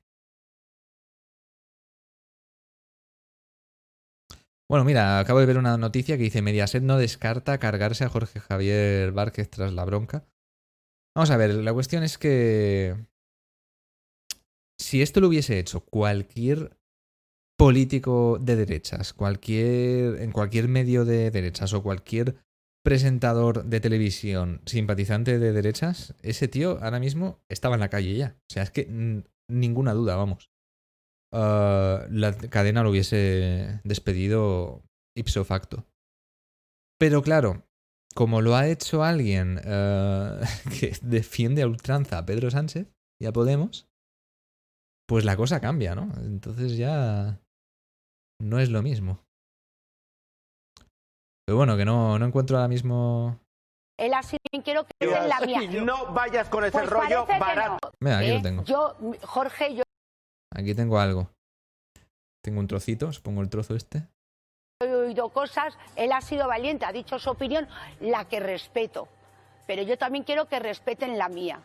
Bueno, mira, acabo de ver una noticia que dice Mediaset no descarta cargarse a Jorge Javier Várquez tras la bronca. Vamos a ver, la cuestión es que si esto lo hubiese hecho cualquier político de derechas, cualquier, en cualquier medio de derechas o cualquier presentador de televisión simpatizante de derechas, ese tío ahora mismo estaba en la calle ya. O sea, es que ninguna duda, vamos. Uh, la cadena lo hubiese despedido ipso facto. Pero claro, como lo ha hecho alguien uh, que defiende a ultranza a Pedro Sánchez y a Podemos, pues la cosa cambia, ¿no? Entonces ya no es lo mismo. Pero bueno, que no, no encuentro ahora mismo. Él así quiero que es la mía. No vayas con ese Pues rollo barato. no. Mira, aquí ¿eh? lo tengo. Yo, Jorge, yo Aquí tengo algo. Tengo un trocito, os pongo el trozo este. he oído cosas, él ha sido valiente, ha dicho su opinión, la que respeto. Pero yo también quiero que respeten la mía.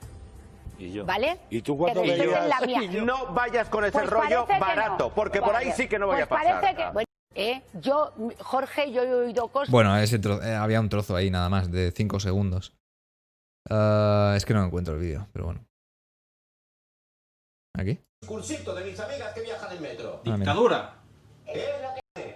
Y yo. ¿Vale? Y tú Que me respeten la mía. No vayas con ese Pues rollo barato, no. porque por ahí Vale. sí que no voy Pues a pasar. Parece que, bueno, ¿eh? Yo, Jorge, yo he oído cosas. Bueno, ese tro- eh, había un trozo ahí nada más, de 5 segundos. Ah, es que no encuentro el vídeo, pero bueno. ¿Aquí? Cursito de mis amigas que viajan en metro. Ah. Dictadura.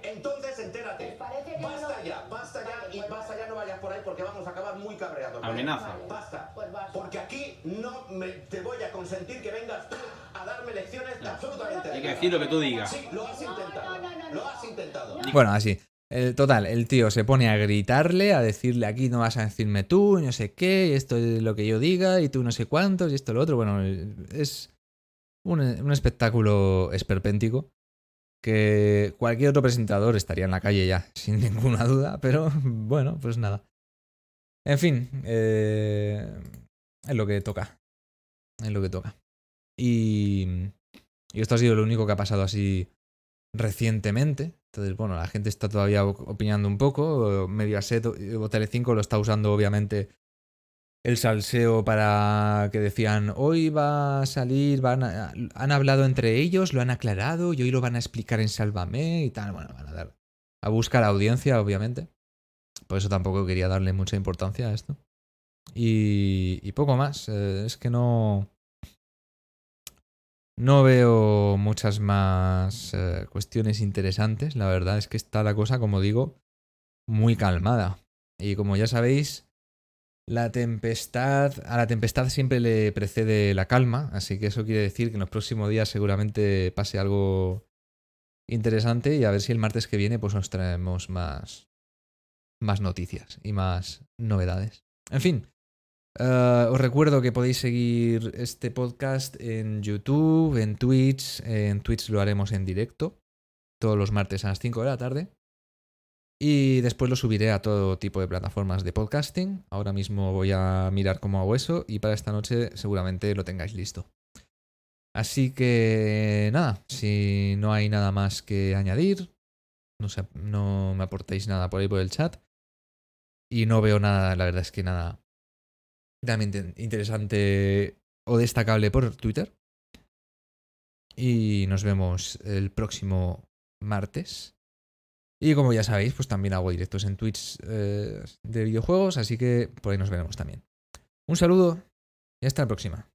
Entonces entérate. parece que Basta no- ya, basta ya y basta ya, no vayas por ahí porque vamos a acabar muy cabreados. ¿vale? Amenaza. Basta. Porque aquí no me, te voy a consentir que vengas tú a darme lecciones absolutamente. Hay que decir lo que tú digas. Sí, lo has No, intentado. no, no, no, Lo no. has intentado. Bueno, así. El, total, el tío se pone a gritarle, a decirle aquí no vas a decirme tú, y no sé qué, y esto es lo que yo diga, y tú no sé cuántos, y esto lo otro. Bueno, es un, un espectáculo esperpéntico que cualquier otro presentador estaría en la calle ya, sin ninguna duda, pero bueno, pues nada. En fin, eh, es lo que toca. Es lo que toca. Y, y esto ha sido lo único que ha pasado así recientemente. Entonces, bueno, la gente está todavía op- opinando un poco. Mediaset o Telecinco lo está usando, obviamente, el salseo para que decían, hoy va a salir, van a- han hablado entre ellos, lo han aclarado, y hoy lo van a explicar en Sálvame y tal. Bueno, van a dar a buscar audiencia, obviamente. Por eso tampoco quería darle mucha importancia a esto. Y, poco más. eh, es que no... No veo muchas más eh, cuestiones interesantes. La verdad es que está la cosa, como digo, muy calmada. Y como ya sabéis, la tempestad, a la tempestad siempre le precede la calma, así que eso quiere decir que en los próximos días seguramente pase algo interesante y a ver si el martes que viene pues nos traemos más, más noticias y más novedades. En fin, eh, os recuerdo que podéis seguir este podcast en YouTube, en Twitch. En Twitch lo haremos en directo todos los martes a las 5 de la tarde. Y después lo subiré a todo tipo de plataformas de podcasting. Ahora mismo voy a mirar cómo hago eso y para esta noche seguramente lo tengáis listo. Así que nada, si no hay nada más que añadir, no, no me aportéis nada por ahí por el chat. Y no veo nada, la verdad es que nada realmente interesante o destacable por Twitter. Y nos vemos el próximo martes. Y como ya sabéis, pues también hago directos en Twitch eh, de videojuegos, así que por ahí nos veremos también. Un saludo y hasta la próxima.